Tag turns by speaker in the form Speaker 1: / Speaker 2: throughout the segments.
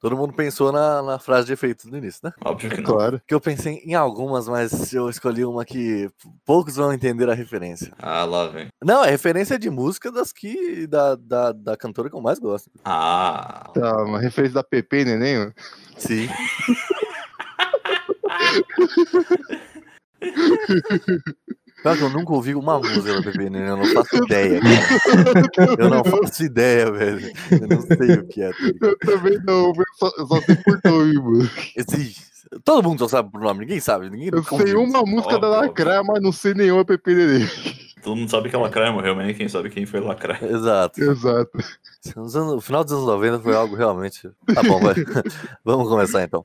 Speaker 1: Todo mundo pensou na, na frase de efeito no início, né?
Speaker 2: Óbvio que não.
Speaker 3: Claro.
Speaker 1: Que eu pensei em algumas, mas eu escolhi uma que poucos vão entender a referência.
Speaker 2: Ah, lá vem.
Speaker 1: Não, é referência de música das que. da, da, da cantora que eu mais gosto.
Speaker 2: Ah.
Speaker 3: Tá, uma referência da PP, neném?
Speaker 1: Sim. Pior que eu nunca ouvi uma música da Bebê Neném, eu não faço ideia, cara. Eu não faço ideia, velho. Eu não sei o que é. tá?
Speaker 3: Eu também não, eu só, eu só sei por nome, mano.
Speaker 1: Esse- todo mundo só sabe por nome, ninguém sabe. Ninguém
Speaker 3: Eu sei uma música da
Speaker 2: Óbvio,
Speaker 3: Lacraia, mas não sei nenhuma PP neném.
Speaker 2: Todo mundo sabe que a Lacraia morreu, mas nem quem sabe quem foi Lacraia.
Speaker 1: Exato.
Speaker 3: Exato.
Speaker 1: O final dos anos 90 foi algo realmente. Tá bom, vai. Vamos começar então.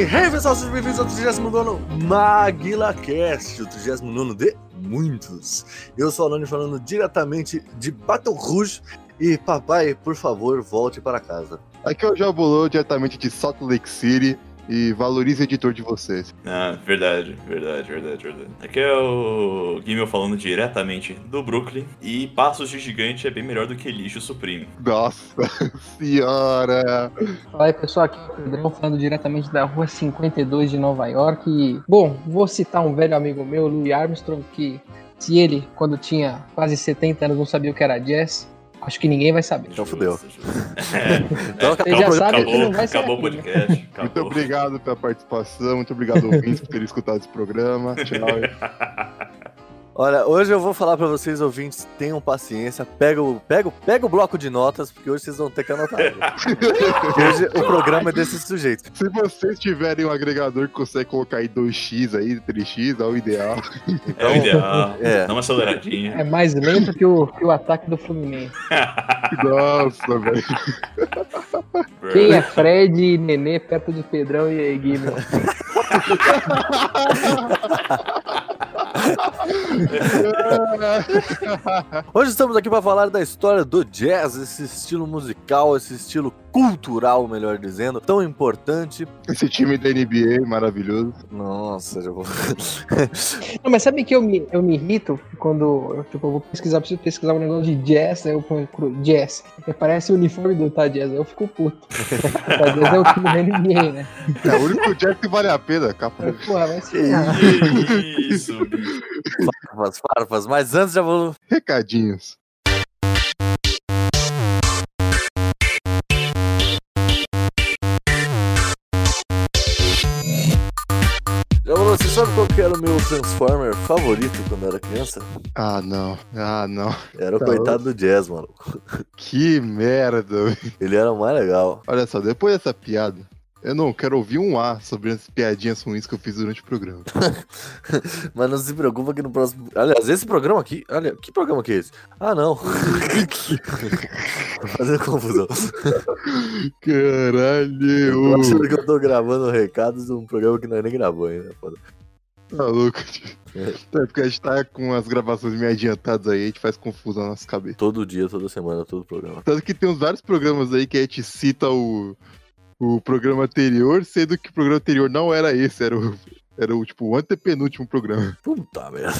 Speaker 1: Hey, pessoal, sejam bem-vindos ao 39 MaguilaCast, o 39 de muitos. Eu sou o Alane falando diretamente de Baton Rouge. E papai, por favor, volte para casa.
Speaker 3: Aqui é o Jabulô, diretamente de Salt Lake City. E valorize o editor de vocês.
Speaker 2: Ah, verdade, verdade, verdade, verdade. Aqui é o Gimel falando diretamente do Brooklyn. E Passos de Gigante é bem melhor do que Lixo Supremo.
Speaker 3: Nossa senhora!
Speaker 4: Fala aí pessoal, aqui é o Pedrão falando diretamente da rua 52 de Nova York. E, bom, vou citar um velho amigo meu, Louis Armstrong, que se ele, quando tinha quase 70 anos, não sabia o que era jazz, acho que ninguém vai saber.
Speaker 1: Então fudeu.
Speaker 2: É,
Speaker 1: Então,
Speaker 4: Você já sabe que
Speaker 2: acabou,
Speaker 4: não vai ser
Speaker 2: acabou o
Speaker 4: né?
Speaker 2: podcast.
Speaker 3: Muito
Speaker 2: Acabou.
Speaker 3: obrigado pela participação, muito obrigado, ouvintes, por terem escutado esse programa. Tchau.
Speaker 1: Olha, hoje eu vou falar para vocês, ouvintes, tenham paciência, pega o, pega, o- pega o bloco de notas, porque hoje vocês vão ter que anotar. Hoje o programa é desse sujeito.
Speaker 3: Se vocês tiverem um agregador que consegue colocar aí 2x aí, 3x, é o ideal.
Speaker 2: É o ideal.
Speaker 1: É.
Speaker 2: Dá uma aceleradinha.
Speaker 4: É mais lento que o, que o ataque do Fluminense.
Speaker 3: Nossa, velho.
Speaker 4: Quem é Fred e Nenê perto de Pedrão e Guilherme?
Speaker 1: Hoje estamos aqui para falar da história do jazz, esse estilo musical, esse estilo cultural, melhor dizendo, tão importante.
Speaker 3: Esse time da NBA maravilhoso.
Speaker 1: Nossa, já vou.
Speaker 4: Não, mas sabe que eu me, eu me irrito quando eu, tipo, eu vou pesquisar, preciso pesquisar um negócio de jazz, aí eu ponho cru- jazz, parece o uniforme do Utah Jazz, aí eu fico puto. Utah Jazz é o time da NBA, né?
Speaker 3: É o único jazz que vale a pena, capa.
Speaker 4: Porra, vai se
Speaker 2: isso,
Speaker 1: farpas, farpas, mas antes já vou.
Speaker 3: Recadinhos.
Speaker 1: Que era o meu Transformer favorito quando eu era criança?
Speaker 3: Ah, não. Ah, não.
Speaker 1: Era o
Speaker 3: Tá
Speaker 1: coitado do jazz, mano.
Speaker 3: Que merda. velho.
Speaker 1: Ele era o mais legal.
Speaker 3: Olha só, depois dessa piada, eu não quero ouvir um A sobre as piadinhas ruins que eu fiz durante o programa.
Speaker 1: Mas não se preocupa que no próximo. Aliás, esse programa aqui. Olha, que programa que é esse? Ah, não. Fazendo confusão.
Speaker 3: Caralho.
Speaker 1: Eu tô achando que eu tô gravando recados de um programa que nós nem gravou ainda. foda.
Speaker 3: Tá louco, tio. É porque a gente tá com as gravações meio adiantadas aí, a gente faz confusão na nossa cabeça.
Speaker 1: Todo dia, toda semana, todo programa.
Speaker 3: Tanto que tem uns vários programas aí que a gente cita o, o programa anterior, sendo que o programa anterior não era esse, era o, era o tipo o antepenúltimo programa.
Speaker 1: Puta merda.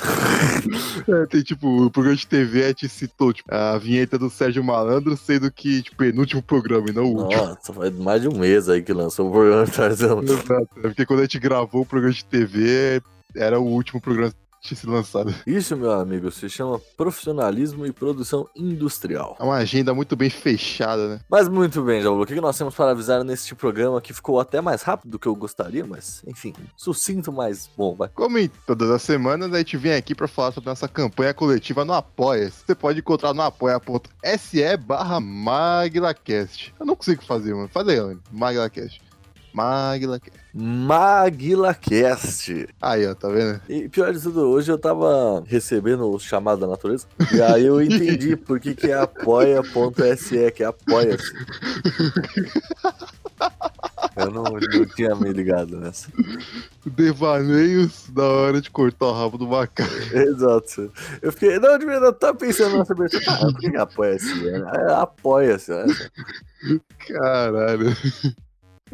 Speaker 3: É, tem tipo, o programa de TV a gente citou tipo, a vinheta do Sérgio Malandro, sendo que, tipo, penúltimo programa e não o último.
Speaker 1: Nossa, faz mais de um mês aí que lançou o programa Tarzan.
Speaker 3: Exato. É porque quando a gente gravou o programa de TV, era o último programa tinha sido lançado.
Speaker 1: Isso, meu amigo, se chama profissionalismo e produção industrial.
Speaker 3: É uma agenda muito bem fechada, né?
Speaker 1: Mas muito bem, Jaulu, o que nós temos para avisar neste programa que ficou até mais rápido do que eu gostaria, mas enfim, sucinto, mas bom, vai.
Speaker 3: Como em todas as semanas, a gente vem aqui para falar sobre nossa campanha coletiva no Apoia. Você pode encontrar no apoia.se barra MagilaCast. Eu não consigo fazer, mano. Faz aí, mano. MagilaCast. MagilaCast.
Speaker 1: MaguilaCast.
Speaker 3: Aí, ó, tá vendo?
Speaker 1: E pior de tudo, hoje eu tava recebendo o chamado da natureza, e aí eu entendi por que, que é apoia.se, que é apoia-se. Eu não, não tinha me ligado nessa.
Speaker 3: Devaneios da hora de cortar o rabo do macaco.
Speaker 1: Exato. Eu fiquei, não, de verdade, eu tava pensando nessa pessoa, ah, por que que apoia-se? É, Apoia-se, né?
Speaker 3: Caralho.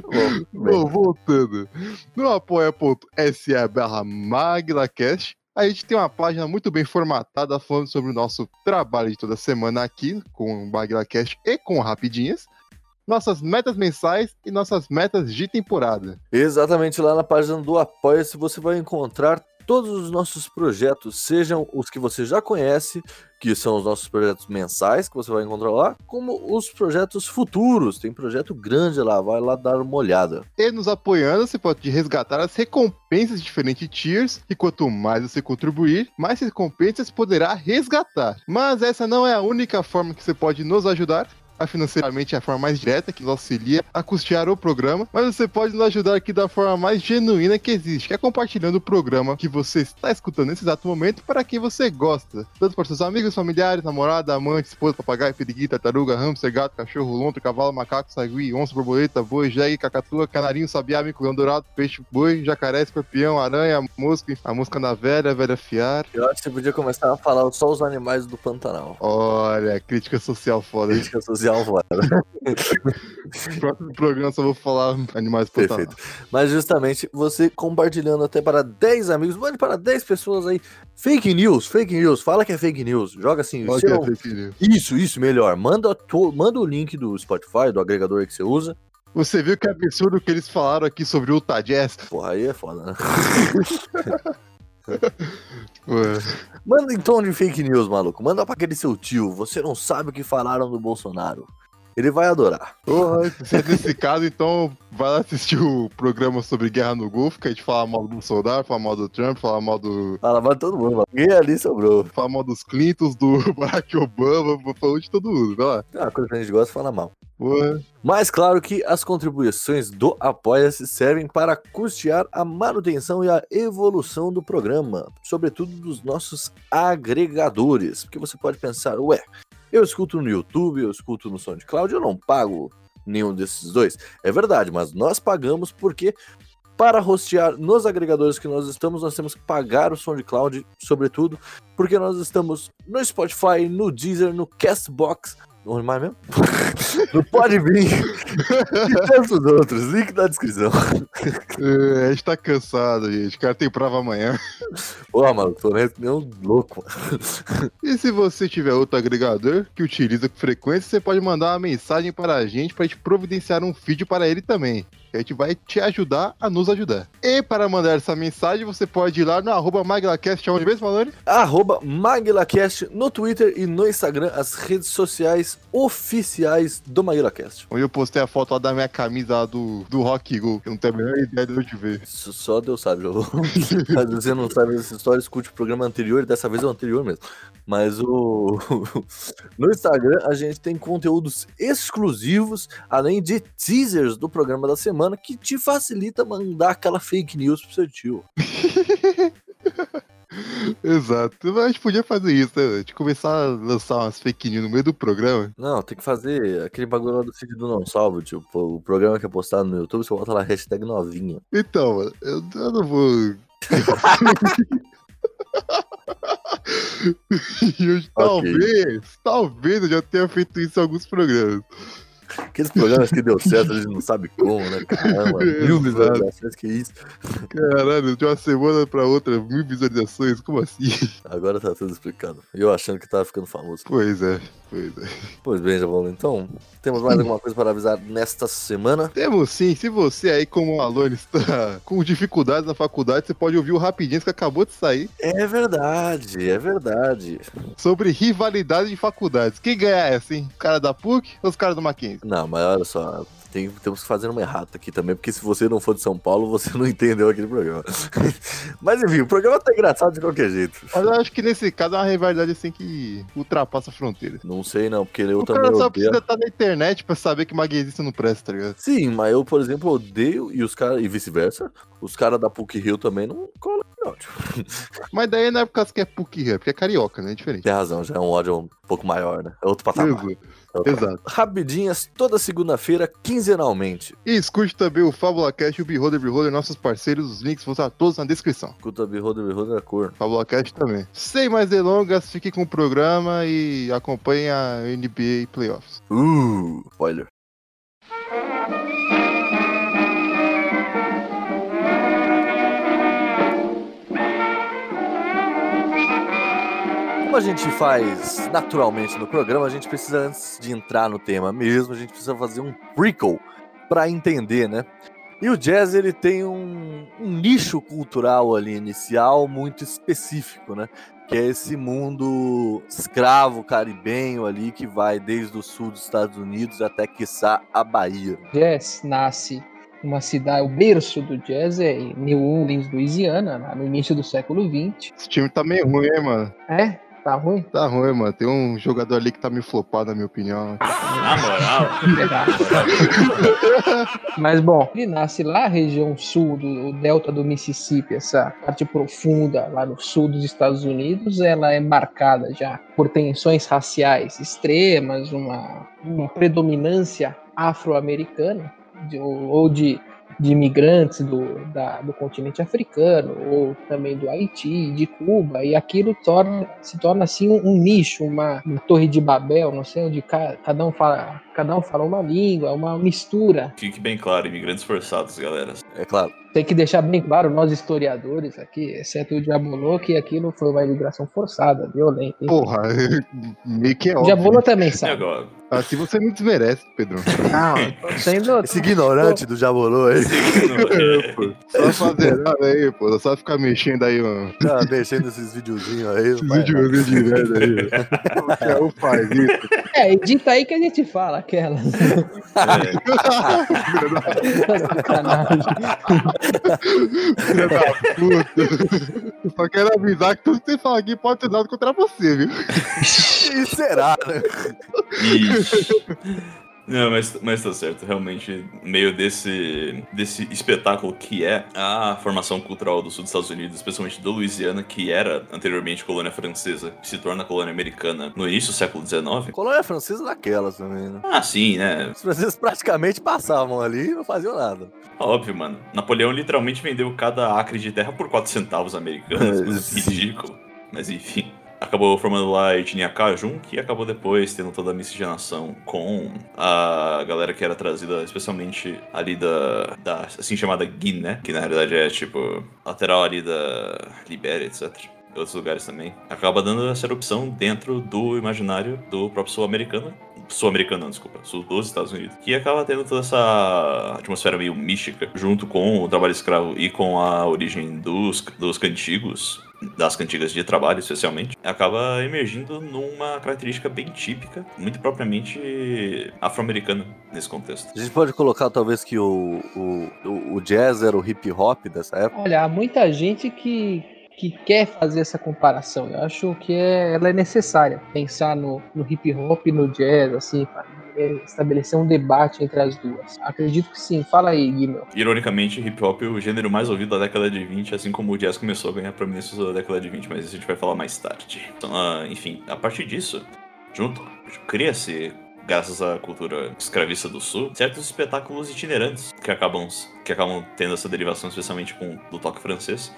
Speaker 1: Bom,
Speaker 3: voltando. No apoia.se barra MaglaCast, a gente tem uma página muito bem formatada falando sobre o nosso trabalho de toda semana aqui com o MaglaCast e com o Rapidinhas, nossas metas mensais e nossas metas de temporada.
Speaker 1: Exatamente, lá na página do Apoia-se você vai encontrar todos os nossos projetos, sejam os que você já conhece, que são os nossos projetos mensais, que você vai encontrar lá, como os projetos futuros. Tem projeto grande lá, vai lá dar uma olhada.
Speaker 3: E nos apoiando, você pode resgatar as recompensas de diferentes tiers, e quanto mais você contribuir, mais recompensas poderá resgatar. Mas essa não é a única forma que você pode nos ajudar. A financeiramente é a forma mais direta que nos auxilia a custear o programa, mas você pode nos ajudar aqui da forma mais genuína que existe, que é compartilhando o programa que você está escutando nesse exato momento para quem você gosta. Tanto para seus amigos, familiares, namorada, amante, esposa, papagaio, periquito, tartaruga, hamster, gato, cachorro, lontra, cavalo, macaco, sagui, onça, borboleta, boi, jegue, cacatua, canarinho, sabiá, mico, leão dourado, peixe, boi, jacaré, escorpião, aranha, mosca, a mosca na velha, a velha fiar.
Speaker 1: Eu acho que você podia começar a falar só os animais do Pantanal.
Speaker 3: Olha, crítica social foda.
Speaker 1: Crítica social fora.
Speaker 3: No próximo programa só vou falar animais
Speaker 1: Perfeito. Mas justamente você compartilhando até para 10 amigos, mande para 10 pessoas aí. Fake news, fake news, fala que é fake news. Joga assim. Se
Speaker 3: que é
Speaker 1: não-
Speaker 3: fake news.
Speaker 1: Isso, isso, melhor. Manda, to- manda o link do Spotify, do agregador que você usa.
Speaker 3: Você viu que absurdo que eles falaram aqui sobre o Utah Jazz?
Speaker 1: Porra, aí é foda, né? Manda tom de fake news, maluco. Manda pra aquele seu tio. Você não sabe o que falaram do Bolsonaro. Ele vai adorar.
Speaker 3: Porra, se é nesse caso, então vai lá assistir o programa sobre guerra no Golfo, que a gente fala mal do Bolsonaro, fala mal do Trump, fala mal do.
Speaker 1: Fala, vai todo mundo, mano. Ninguém ali sobrou.
Speaker 3: Fala mal dos Clintons, do Barack Obama, falou de todo mundo, vai lá.
Speaker 1: É uma coisa que a gente gosta, fala mal. Mas claro que as contribuições do Apoia-se servem para custear a manutenção e a evolução do programa, sobretudo dos nossos agregadores. Porque você pode pensar, ué, eu escuto no YouTube, eu escuto no SoundCloud, eu não pago nenhum desses dois. É verdade, mas nós pagamos porque para hostear nos agregadores que nós estamos, nós temos que pagar o SoundCloud, sobretudo, porque nós estamos no Spotify, no Deezer, no Castbox, onde mais mesmo? no Podbean e tantos outros, link na descrição.
Speaker 3: É, a gente tá cansado, gente. O cara tem prova amanhã.
Speaker 1: Pô, mano, tô nem nem um louco. mano.
Speaker 3: E se você tiver outro agregador que utiliza com frequência, você pode mandar uma mensagem para a gente para a gente providenciar um feed para ele também. A gente vai te ajudar a nos ajudar. E para mandar essa mensagem, você pode ir lá no arroba MaglaCast, onde mesmo, Malone?
Speaker 1: Arroba MaguilaCast no Twitter e no Instagram, as redes sociais oficiais do MaguilaCast.
Speaker 3: Onde eu postei a foto lá da minha camisa lá do, do Rock Go. que Eu não tenho a menor ideia de onde ver.
Speaker 1: Isso só Deus sabe, Jô. Caso você não sabe essa história, escute o programa anterior, dessa vez é o anterior mesmo. Mas o. No Instagram a gente tem conteúdos exclusivos, além de teasers do programa da semana, que te facilita mandar aquela fake news pro seu tio.
Speaker 3: Exato. Mas A gente podia fazer isso, né? A gente começar a lançar umas fake news no meio do programa.
Speaker 1: Não, tem que fazer aquele bagulho lá do feed do Não Salvo, tipo, o programa que é postado no YouTube, você bota lá hashtag novinha.
Speaker 3: Então, mano, eu, eu não vou E hoje, talvez, talvez eu já tenha feito isso em alguns programas.
Speaker 1: Aqueles programas que deu certo, a gente não sabe como, né? Caramba, mil visualizações, que isso.
Speaker 3: Caralho, de uma semana pra outra, mil visualizações, como assim?
Speaker 1: Agora tá tudo explicado. Eu achando que tava ficando famoso.
Speaker 3: Pois é, pois é.
Speaker 1: Pois bem, Javolo, então, temos mais alguma coisa para avisar nesta semana?
Speaker 3: Temos sim, se você aí, como aluno, está com dificuldades na faculdade, você pode ouvir o Rapidinhos que acabou de sair
Speaker 1: É verdade, é verdade.
Speaker 3: sobre rivalidade de faculdades. Quem ganha essa, hein? O cara da PUC ou os caras do Mackenzie?
Speaker 1: Não, mas olha só, tem- temos que fazer uma errata aqui também, porque se você não for de São Paulo, você não entendeu aquele programa. mas enfim, o programa tá engraçado de qualquer jeito.
Speaker 3: Mas eu acho que nesse caso é uma rivalidade assim que ultrapassa fronteiras.
Speaker 1: Não sei não, porque eu
Speaker 3: O
Speaker 1: também
Speaker 3: cara só
Speaker 1: odeio.
Speaker 3: precisa estar na internet pra saber que maguezista não presta, tá ligado?
Speaker 1: Sim, mas eu, por exemplo, odeio e os caras, e vice-versa, os caras da PUC Rio também não colam, não. Tipo,
Speaker 3: Mas daí não é por causa que é PUC, é porque é carioca, né? É diferente.
Speaker 1: tem razão, já é um ódio um pouco maior, né? É outro patamar.
Speaker 3: Exato.
Speaker 1: É outro
Speaker 3: Exato.
Speaker 1: Rapidinhas, toda segunda-feira, quinzenalmente.
Speaker 3: E escute também o FabulaCast e o Beholder Beholder, nossos parceiros. Os links vão estar todos na descrição.
Speaker 1: Escuta Beholder, Beholder é cor.
Speaker 3: FabulaCast também. Sem mais delongas, fique com o programa e acompanhe a NBA Playoffs.
Speaker 1: Uh, spoiler. Como a gente faz naturalmente no programa, a gente precisa, antes de entrar no tema mesmo, a gente precisa fazer um prequel para entender, né? E o jazz ele tem um, um nicho cultural ali inicial muito específico, né? Que é esse mundo escravo caribenho ali que vai desde o sul dos Estados Unidos até quiçá a Bahia.
Speaker 4: Jazz nasce numa cidade, o berço do jazz é em New Orleans, Louisiana, no início do século XX.
Speaker 3: Esse time tá meio ruim, hein, mano?
Speaker 4: É, tá ruim?
Speaker 3: Tá ruim, mano. Tem um jogador ali que tá meio flopado, na minha opinião.
Speaker 2: Na moral.
Speaker 4: Mas bom, ele nasce lá, região sul do o delta do Mississippi, essa parte profunda lá no sul dos Estados Unidos, ela é marcada já por tensões raciais extremas, uma, uma predominância afro-americana de- ou ou de, de imigrantes do, da- do continente africano ou também do Haiti, de Cuba, e aquilo torna, se torna assim um, um nicho, uma, uma torre de Babel, não sei onde ca- cada um fala, cada um fala uma língua, uma mistura.
Speaker 2: Fique bem claro, imigrantes forçados, galera.
Speaker 1: É claro.
Speaker 4: Tem que deixar bem claro, nós historiadores aqui, exceto o Diabolô, que aquilo foi uma imigração forçada, violenta. hein?
Speaker 3: Porra, meio que é
Speaker 4: o
Speaker 3: óbvio.
Speaker 4: Diabolô também sabe.
Speaker 2: agora?
Speaker 3: Assim você me desmerece, Pedro.
Speaker 4: Não, sendo.
Speaker 1: Esse ignorante do Jabolô aí,
Speaker 3: É, pô. Só fazer nada aí, pô. Só ficar mexendo aí, mano.
Speaker 1: tá mexendo esses videozinhos aí.
Speaker 3: Esse
Speaker 1: não vai
Speaker 3: vídeo vídeo de merda aí. Qualquer um faz isso.
Speaker 4: É, edita aí que a gente fala aquela.
Speaker 2: É,
Speaker 4: Sacanagem.
Speaker 3: Filha da puta. Só quero avisar que tudo que você fala aqui pode ser dado contra você, viu?
Speaker 1: E será, né?
Speaker 2: Ixi. Não, mas, mas tá certo, realmente, no meio desse, desse espetáculo que é a formação cultural do sul dos Estados Unidos, especialmente da Louisiana, que era anteriormente colônia francesa, que se torna colônia americana no início do século XIX.
Speaker 1: Colônia francesa daquelas também, né?
Speaker 2: Ah, sim, né?
Speaker 1: Os franceses praticamente passavam ali e não faziam nada.
Speaker 2: Óbvio, mano. Napoleão literalmente vendeu cada acre de terra por 4 centavos americanos, ridículo. Mas enfim. Acabou formando lá a etnia Cajun, que acabou depois tendo toda a miscigenação com a galera que era trazida, especialmente ali da, da assim chamada Guiné, que na realidade é tipo lateral ali da Libéria, etc. Outros lugares também. Acaba dando essa erupção dentro do imaginário do próprio sul-americano, sul-americano, não, desculpa, sul dos Estados Unidos, que acaba tendo toda essa atmosfera meio mística, junto com o trabalho escravo e com a origem dos, dos cantigos, das cantigas de trabalho, especialmente, acaba emergindo numa característica bem típica, muito propriamente afro-americana nesse contexto.
Speaker 1: A gente pode colocar, talvez, que o, o, o- jazz era o hip hop dessa época.
Speaker 4: Olha, há muita gente que, que quer fazer essa comparação. Eu acho que é, ela é necessária. Pensar no, no hip hop e no jazz, assim, estabelecer um debate entre as duas. Acredito que sim. Fala aí, Guimel.
Speaker 2: Ironicamente, hip hop é o gênero mais ouvido da década de 20, assim como o jazz começou a ganhar prominência da década de 20, mas isso a gente vai falar mais tarde. Então, ah, enfim, a partir disso, junto, cria-se, graças à cultura escravista do sul, certos espetáculos itinerantes que acabam, que acabam tendo essa derivação, especialmente com do toque francês.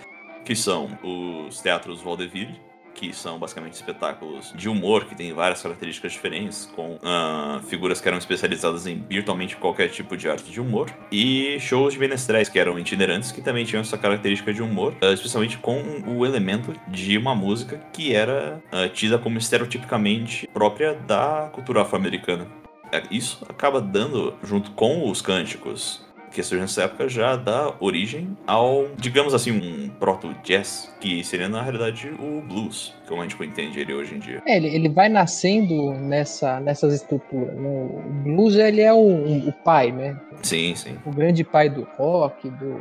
Speaker 2: que são os teatros vaudeville, que são basicamente espetáculos de humor que têm várias características diferentes, com uh, figuras que eram especializadas em virtualmente qualquer tipo de arte de humor, e shows de menestréis que eram itinerantes, que também tinham essa característica de humor, uh, especialmente com o elemento de uma música que era uh, tida como estereotipicamente própria da cultura afro-americana. É, isso acaba dando, junto com os cânticos que surge nessa época já dá origem ao, digamos assim, um proto-jazz, que seria na realidade o blues, como a gente entende ele hoje em dia.
Speaker 4: É, ele, ele vai nascendo nessa, nessas estruturas. Né? O blues ele é o, o pai, né?
Speaker 2: Sim, sim.
Speaker 4: O grande pai do rock, do,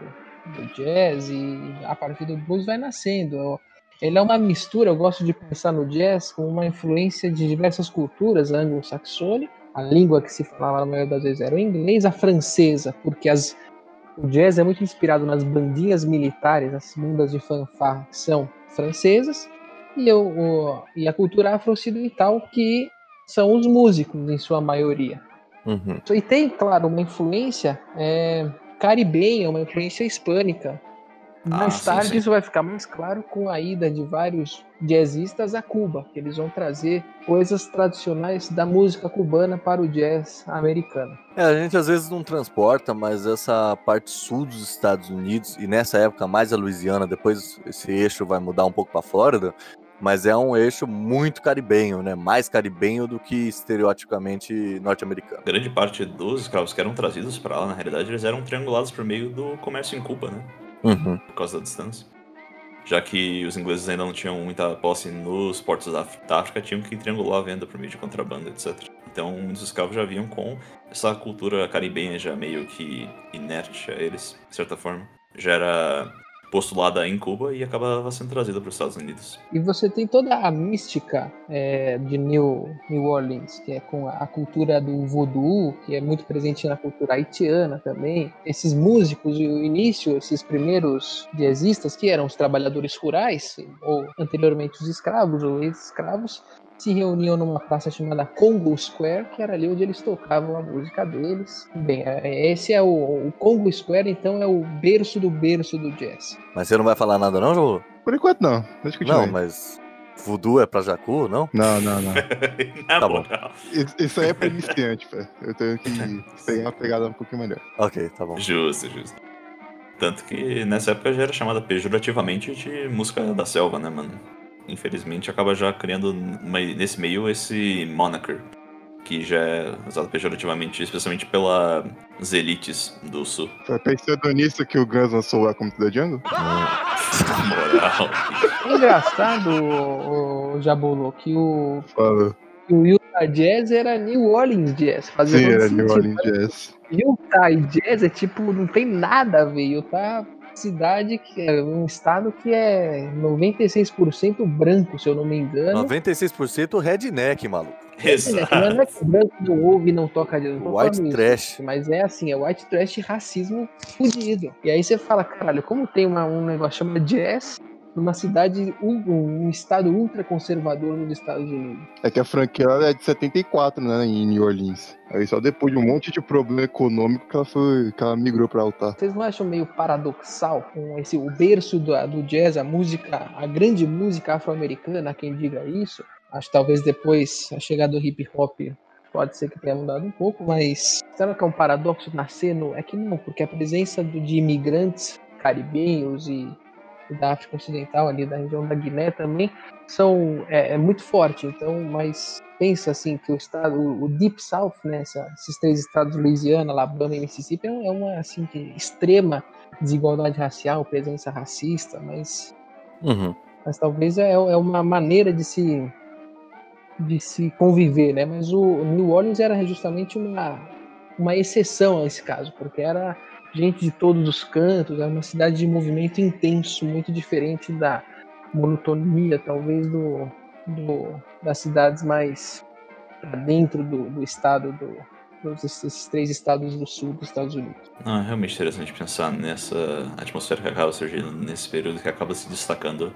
Speaker 4: do jazz, e a partir do blues vai nascendo. Ele é uma mistura, eu gosto de pensar no jazz com uma influência de diversas culturas anglo-saxônicas a língua que se falava na maioria das vezes era o inglês, a francesa, porque as, o jazz é muito inspirado nas bandinhas militares, as bandas de fanfarra que são francesas, e, o, e a cultura afro-ocidental, que são os músicos, em sua maioria. Uhum. E tem, claro, uma influência é, caribenha, uma influência hispânica, mais ah, tarde sim, sim. isso vai ficar mais claro com a ida de vários jazzistas a Cuba, que eles vão trazer coisas tradicionais da música cubana para o jazz americano.
Speaker 1: É, a gente às vezes não transporta, mas essa parte sul dos Estados Unidos e nessa época mais a Louisiana, depois esse eixo vai mudar um pouco para Flórida, mas é um eixo muito caribenho, né? Mais caribenho do que estereotipicamente norte-americano.
Speaker 2: Grande parte dos escravos que eram trazidos para lá, na realidade, eles eram triangulados por meio do comércio em Cuba, né?
Speaker 1: Uhum.
Speaker 2: por causa da distância. Já que os ingleses ainda não tinham muita posse nos portos da África, tinham que triangular a venda por meio de contrabando, etc. Então, muitos escravos já vinham com essa cultura caribenha já meio que inerte a eles, de certa forma. Já era postulada em Cuba e acabava sendo trazida para os Estados Unidos.
Speaker 4: E você tem toda a mística é, de New, New Orleans, que é com a cultura do voodoo, que é muito presente na cultura haitiana também. Esses músicos, e o início, esses primeiros jazzistas, que eram os trabalhadores rurais, ou anteriormente os escravos ou ex-escravos, se reuniam numa praça chamada Congo Square, que era ali onde eles tocavam a música deles. Bem, é, é, esse é o, o Congo Square, então é o berço do berço do jazz.
Speaker 1: Mas você não vai falar nada não, João?
Speaker 3: Por enquanto não.
Speaker 1: Deixa eu não, mas Voodoo é pra Jacu, não?
Speaker 3: Não, não, não.
Speaker 2: tá bom.
Speaker 3: Isso aí é pra iniciante. Eu tenho que pegar uma pegada um pouquinho melhor.
Speaker 1: Ok, tá bom.
Speaker 2: Justo, justo. Tanto que nessa época já era chamada pejorativamente de música da selva, né, mano? Infelizmente, acaba já criando nesse meio esse moniker, que já é usado pejorativamente, especialmente pelas elites do sul.
Speaker 3: Tá pensando nisso que o Guns lançou lá como the Jungle?
Speaker 4: Moral. É engraçado, o, o Jabulu, que o.
Speaker 3: Fala.
Speaker 4: o Utah Jazz era New Orleans Jazz.
Speaker 3: Fazia Sim, era New Orleans Jazz.
Speaker 4: Utah Jazz é tipo, não tem nada a ver. Utah cidade que é um estado que é 96% branco, se eu não me engano.
Speaker 1: 96% redneck, maluco.
Speaker 2: Exato.
Speaker 4: Não é que branco não ouve não toca de não
Speaker 1: White trash.
Speaker 4: Isso, mas é assim, é white trash racismo fudido. E aí você fala, caralho, como tem uma, um negócio chamado jazz numa cidade, um, um estado ultraconservador nos Estados Unidos.
Speaker 3: É que a franquia é de 74, né, em New Orleans. Aí só depois de um monte de problema econômico que ela, foi, que ela migrou pra altar.
Speaker 4: Vocês não acham meio paradoxal com esse, o berço do, do jazz, a música, a grande música afro-americana, quem diga isso? Acho que talvez depois a chegada do hip hop pode ser que tenha mudado um pouco, mas será que é um paradoxo nascer no. É que não, porque a presença do, de imigrantes caribenhos e da África Ocidental, ali da região da Guiné também, são é, é muito forte. Então, mas pensa assim que o estado, o Deep South, né, esses três estados, Louisiana, Alabama e Mississippi, é uma assim que extrema desigualdade racial, presença racista, mas
Speaker 1: uhum.
Speaker 4: mas talvez é, é uma maneira de se de se conviver, né? Mas o New Orleans era justamente uma uma exceção a esse caso, porque era gente de todos os cantos, é uma cidade de movimento intenso, muito diferente da monotonia, talvez, do, do das cidades mais dentro do, do estado, do, dos esses três estados do sul dos Estados Unidos.
Speaker 2: Não, é realmente interessante pensar nessa atmosfera que acaba surgindo nesse período que acaba se destacando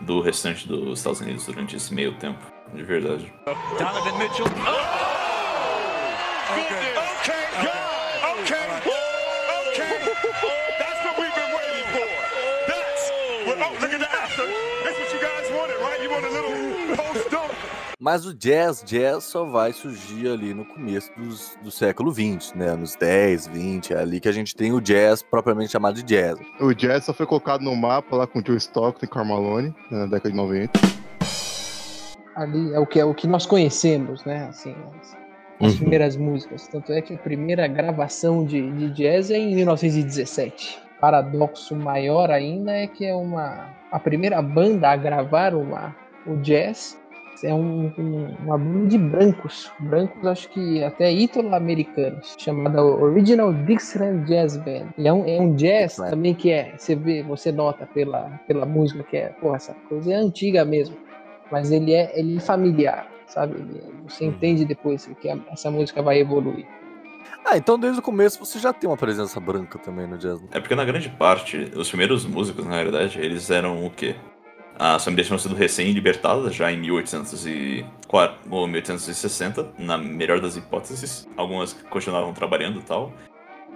Speaker 2: do restante dos Estados Unidos durante esse meio tempo, de verdade. Donovan Mitchell. Oh! Okay.
Speaker 1: Mas o jazz, jazz só vai surgir ali no começo dos, do século XX, né? Nos 10, 20, é ali que a gente tem o jazz propriamente chamado de jazz.
Speaker 3: O jazz só foi colocado no mapa lá com o Joe Stockton e Carmalone na década de 90.
Speaker 4: Ali é o que, é o que nós conhecemos, né? Assim, as, as
Speaker 1: Uhum.
Speaker 4: primeiras músicas. Tanto é que a primeira gravação de, de jazz é em 1917. Paradoxo maior ainda é que é uma a primeira banda a gravar uma, o jazz é um- um- uma banda de brancos, brancos acho que até ítalo-americanos, chamada Original Dixieland Jazz Band. E é um, é um jazz também que é, você vê, você nota pela, pela música que é, porra, essa coisa é antiga mesmo, mas ele é, ele é familiar, sabe? Ele- você entende depois que a- essa música vai evoluir.
Speaker 1: Ah, então desde o começo você já tem uma presença branca também no jazz. né?
Speaker 2: É porque na grande parte, os primeiros músicos, na realidade, eles eram o quê? As famílias tinham sido recém-libertadas, já em 1840 ou 1860, na melhor das hipóteses. Algumas continuavam trabalhando e tal.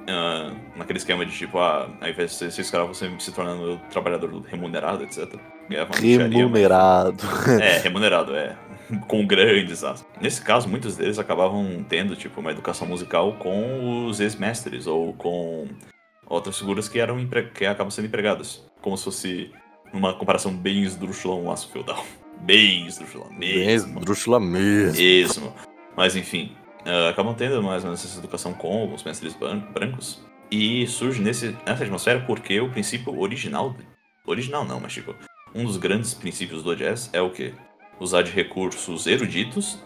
Speaker 2: Ah, naquele esquema de tipo, ah, ao invés de ser, ser escravo, você se tornando trabalhador remunerado, etc. Mixaria, mas-
Speaker 1: Remunerado.
Speaker 2: é, remunerado, é. Com grandes aspas. Nesse caso, muitos deles acabavam tendo, tipo, uma educação musical com os ex-mestres ou com outras figuras que eram empre... que acabam sendo empregadas. Como se fosse uma comparação bem esdrúxula um laço feudal. Bem esdrúxula mesmo.
Speaker 1: Drúxula mesmo.
Speaker 2: Mesmo. Mas enfim, ah, acabam tendo mais ou menos essa educação com os mestres brancos. E surge nesse, nessa atmosfera porque o princípio original. Original não, mas tipo, um dos grandes princípios do jazz é o quê? Usar de recursos eruditos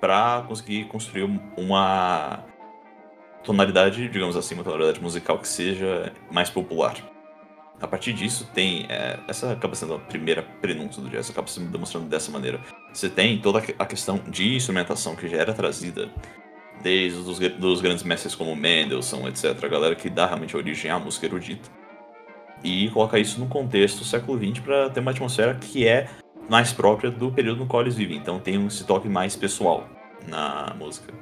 Speaker 2: para conseguir construir um- uma tonalidade, digamos assim, uma tonalidade musical que seja mais popular. A partir disso tem. é, essa acaba sendo a primeira prenúncia do jazz, acaba se demonstrando dessa maneira. Você tem toda a questão de instrumentação que já era trazida desde os dos grandes mestres como Mendelssohn, etc. A galera que dá realmente origem à música erudita. E coloca isso no contexto do século XX para ter uma atmosfera que é mais própria do período no qual eles vivem. Então tem esse toque mais pessoal na música,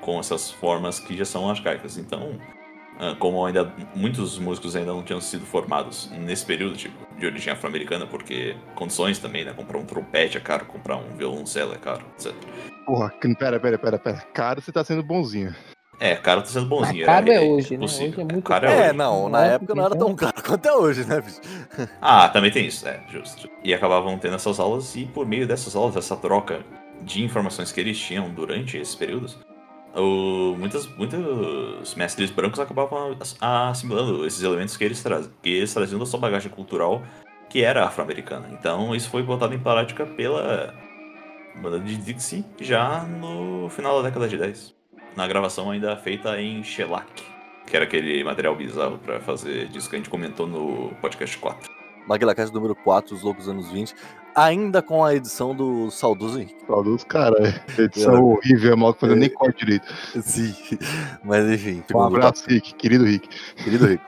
Speaker 2: com essas formas que já são arcaicas. Então, como ainda muitos músicos ainda não tinham sido formados nesse período, tipo, de origem afro-americana, porque condições também, né? Comprar um trompete é caro, comprar um violoncelo é caro, etc.
Speaker 3: Porra, pera, pera, pera, pera. Cara, você tá sendo bonzinho.
Speaker 2: É, caro tá sendo bonzinho.
Speaker 4: Mas caro
Speaker 2: era-
Speaker 4: é hoje, né?
Speaker 2: possível.
Speaker 4: Hoje é muito
Speaker 2: caro.
Speaker 4: caro.
Speaker 2: É
Speaker 1: É,
Speaker 2: hoje.
Speaker 1: não, na
Speaker 4: Na
Speaker 1: época não era tão caro quanto é hoje, né, bicho?
Speaker 2: Ah, também tem isso, é, justo. E acabavam tendo essas aulas, e por meio dessas aulas, essa troca de informações que eles tinham durante esses períodos, o, muitas, muitos mestres brancos acabavam ass- assimilando esses elementos que eles, que eles traziam da sua bagagem cultural, que era afro-americana. Então isso foi botado em prática pela banda de Dixie já no final da década de 10. Na gravação ainda feita em shellac, que era aquele material bizarro pra fazer disso que a gente comentou no podcast 4.
Speaker 1: Maguilacast número 4, Os Loucos Anos 20, ainda com a edição do saudoso Henrique.
Speaker 3: Saudoso, cara. Edição
Speaker 1: É.
Speaker 3: horrível, é mal que fazendo nem corte direito.
Speaker 1: Sim, mas enfim.
Speaker 3: Um abraço, Rick, querido Rick.
Speaker 1: Querido Rico.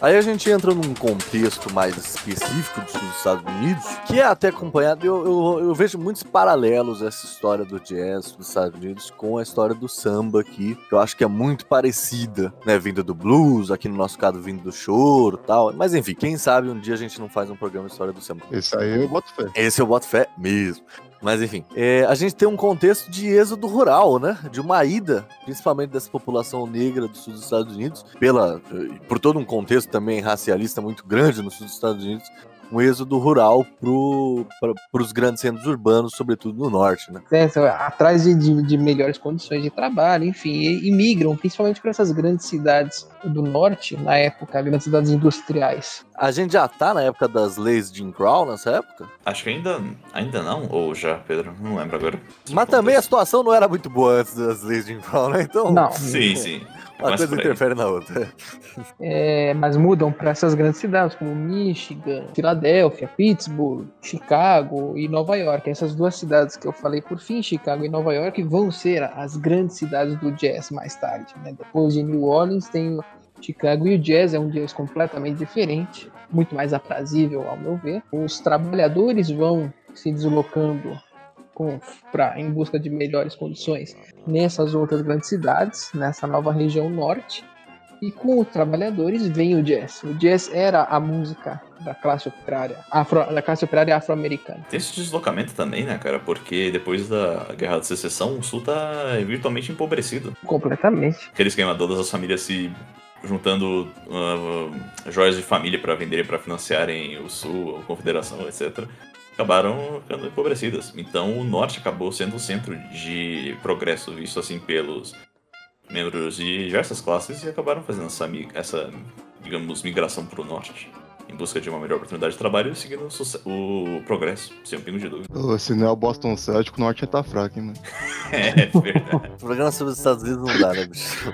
Speaker 1: Aí a gente entra num contexto mais específico dos Estados Unidos, que é até acompanhado. Eu, eu, eu vejo muitos paralelos essa história do jazz dos Estados Unidos com a história do samba aqui, que eu acho que é muito parecida, né? Vinda do blues, aqui no nosso caso vindo do choro e tal. Mas enfim, quem sabe um dia a gente não faz um programa de história do samba.
Speaker 3: Esse aí eu boto fé.
Speaker 1: Esse eu boto fé mesmo. Mas enfim, é, a gente tem um contexto de êxodo rural, né? De uma ida, principalmente dessa população negra do sul dos Estados Unidos, pela, por todo um contexto também racialista muito grande no sul dos Estados Unidos, um êxodo rural para os grandes centros urbanos, sobretudo no norte, né?
Speaker 4: só atrás de, de- de melhores condições de trabalho, enfim, e, e migram principalmente para essas grandes cidades do norte, na época, grandes cidades industriais.
Speaker 1: A gente já tá na época das leis de Jim Crow nessa época,
Speaker 2: Acho que ainda, ainda não, ou já, Pedro? Não lembro agora.
Speaker 1: mas também a situação não era muito boa antes das leis de Jim Crow, né? Então,
Speaker 4: Não,
Speaker 2: Sim, sim.
Speaker 1: Uma coisa interfere na outra.
Speaker 4: é, mas mudam para essas grandes cidades como Michigan, Filadélfia, Pittsburgh, Chicago e Nova York. Essas duas cidades que eu falei por fim, Chicago e Nova York, vão ser as grandes cidades do jazz mais tarde. né? Depois de New Orleans tem Chicago e o jazz é um jazz completamente diferente, muito mais aprazível ao meu ver. Os trabalhadores vão se deslocando com, pra, em busca de melhores condições nessas outras grandes cidades, nessa nova região norte. E com os trabalhadores vem o jazz. O jazz era a música da classe operária, afro, da classe operária afro-americana.
Speaker 2: Tem esse deslocamento também, né, cara? Porque depois da Guerra de Secessão, o Sul tá virtualmente empobrecido.
Speaker 4: Completamente.
Speaker 2: Aquele esquema, todas as famílias se juntando uh, joias de família para venderem para financiarem o Sul, a Confederação, etc. Acabaram ficando empobrecidas. Então o Norte acabou sendo o centro de progresso, visto assim pelos membros de diversas classes, e acabaram fazendo essa, essa digamos, migração para o Norte. Em busca de uma melhor oportunidade de trabalho e seguindo o, o progresso, sem um pingo de dúvida.
Speaker 3: Ô, se não é o Boston Celtic, o Norte tá fraco, hein, mano.
Speaker 2: É verdade.
Speaker 1: Programa sobre os Estados Unidos não dá, né, bicho?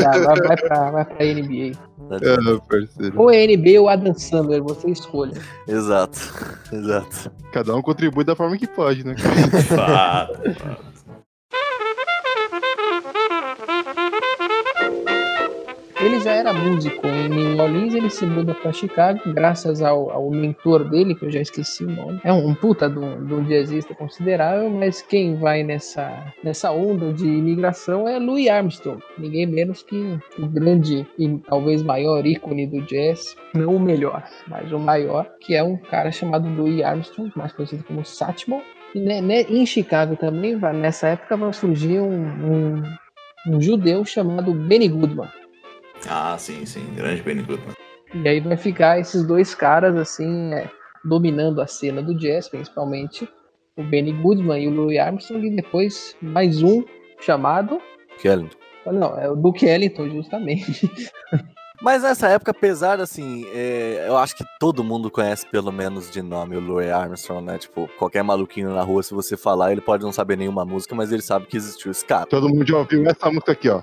Speaker 4: Vai, vai, vai, pra, vai pra NBA.
Speaker 3: É, parceiro.
Speaker 4: Ou é NBA ou Adam Sandler, você escolha.
Speaker 1: Exato, exato.
Speaker 3: Cada um contribui da forma que pode, né?
Speaker 2: Fato, fato.
Speaker 4: Ele já era músico em New Orleans, ele se muda para Chicago, graças ao, ao mentor dele, que eu já esqueci o nome. É um puta de um, de um jazzista considerável, mas quem vai nessa, nessa onda de imigração é Louis Armstrong. Ninguém menos que o grande e talvez maior ícone do jazz. Não o melhor, mas o maior, que é um cara chamado Louis Armstrong, mais conhecido como Satchmo. E né, em Chicago também, nessa época, vai surgir um, um, um judeu chamado Benny Goodman.
Speaker 2: Ah, sim, sim. Grande Benny Goodman.
Speaker 4: E aí vai ficar esses dois caras assim, é, dominando a cena do jazz, principalmente o Benny Goodman e o Louis Armstrong, e depois mais um chamado.
Speaker 1: Kelly.
Speaker 4: Não, é o Duke Ellington, justamente.
Speaker 1: Mas nessa época, apesar assim, é, eu acho que todo mundo conhece pelo menos de nome o Louis Armstrong, né? Tipo, qualquer maluquinho na rua, se você falar, ele pode não saber nenhuma música, mas ele sabe que existiu esse cara.
Speaker 3: Todo mundo já ouviu essa música aqui, ó.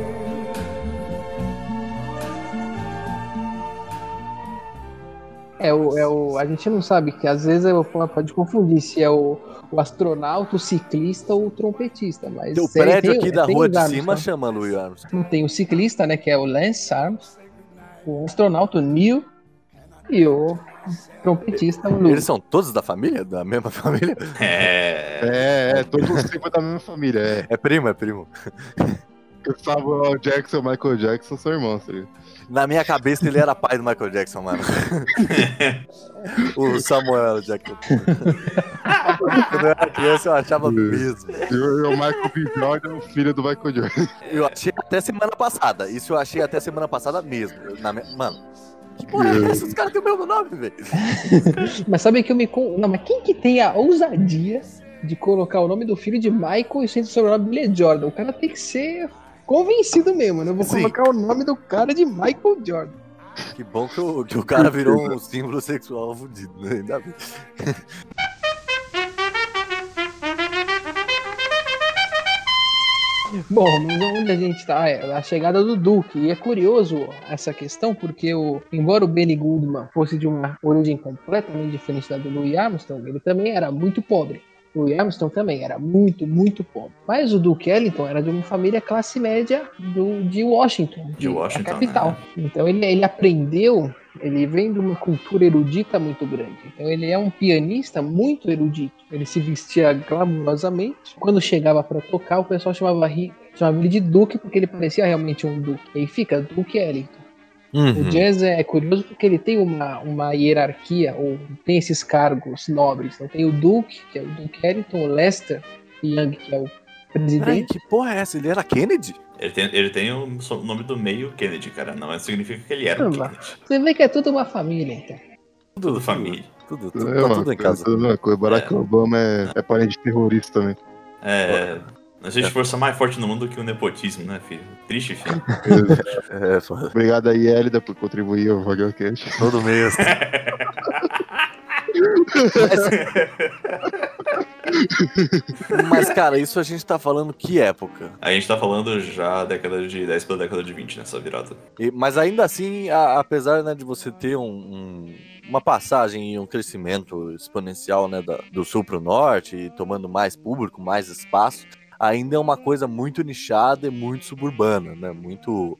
Speaker 4: É o, é o, a gente não sabe, que às vezes eu- pode confundir se é o, o astronauta, o ciclista ou o trompetista. Mas
Speaker 1: O
Speaker 4: ele
Speaker 1: prédio
Speaker 4: tem-
Speaker 1: aqui da
Speaker 4: tem
Speaker 1: rua de
Speaker 4: Armstrong.
Speaker 1: cima chama Louis Armstrong.
Speaker 4: Não tem o ciclista, né, que é o Lance Armstrong, o astronauta o Neil e o trompetista o Louis.
Speaker 1: Eles são todos da família? Da mesma família?
Speaker 2: É.
Speaker 3: É, é, todos os cinco da mesma família, é.
Speaker 1: É primo, é primo.
Speaker 3: O Samuel Jackson e o Michael Jackson são irmãos, tá ligado?
Speaker 1: Na minha cabeça ele era pai do Michael Jackson, mano. o Samuel Jackson. Quando eu era criança eu achava mesmo.
Speaker 3: E o, Michael B. Jordan é o filho do Michael Jordan.
Speaker 1: Eu achei até semana passada. Isso eu achei até semana passada mesmo. Na me- Mano, que porra é essa? Os caras têm o mesmo nome, velho.
Speaker 4: Mas sabe que eu me. Não, mas quem que tem a ousadia de colocar o nome do filho de Michael e sem o sobrenome dele é Jordan? O cara tem que ser convencido mesmo, né? Eu vou
Speaker 1: Sim.
Speaker 4: colocar o nome do cara de Michael Jordan.
Speaker 1: Que bom que o, que o cara virou um símbolo sexual fudido, né? Ainda bem.
Speaker 4: Bom, mas onde a gente tá? É a chegada do Duke. E é curioso essa questão, porque o, embora o Benny Goodman fosse de uma origem completamente diferente da do Louis Armstrong, ele também era muito pobre. O Armstrong também era muito, muito pobre. Mas o Duke Ellington era de uma família classe média do, de Washington,
Speaker 2: De Washington,
Speaker 4: capital.
Speaker 2: né?
Speaker 4: Então ele, ele aprendeu, ele vem de uma cultura erudita muito grande. Então ele é um pianista muito erudito. Ele se vestia glamurosamente. Quando chegava para tocar, o pessoal chamava, chamava ele de Duque porque ele parecia realmente um Duque. E aí fica Duke Ellington.
Speaker 1: Uhum.
Speaker 4: O jazz é curioso porque ele tem uma, uma hierarquia, ou tem esses cargos nobres. Então tem o Duke, que é o Duke Ellington, o Lester Young, que é o
Speaker 1: Peraí,
Speaker 4: presidente.
Speaker 1: que porra é essa? Ele era Kennedy?
Speaker 2: Ele tem, ele tem o nome do meio Kennedy, cara. Não significa que ele era um. Kennedy.
Speaker 4: Você vê que é tudo uma família, então.
Speaker 2: Tudo família.
Speaker 1: Tudo,
Speaker 3: Tudo
Speaker 1: tudo,
Speaker 3: a
Speaker 1: tá tudo em casa.
Speaker 3: tudo coisa. Barack
Speaker 2: É.
Speaker 3: Obama é, é parente terrorista também.
Speaker 2: É. Não existe força mais forte no mundo que o nepotismo, né, filho? Triste, filho.
Speaker 1: É, foda.
Speaker 3: Obrigado aí, Elida, por contribuir ao Vagalcast.
Speaker 1: todo mês. Mas, cara, isso a gente tá falando que época?
Speaker 2: A gente tá falando já década de 10 pra década de 20 nessa virada.
Speaker 1: E- mas ainda assim, a- apesar né, de você ter um- um- uma passagem e um crescimento exponencial né, da- do sul pro norte e tomando mais público, mais espaço, ainda é uma coisa muito nichada e muito suburbana, né? Muito.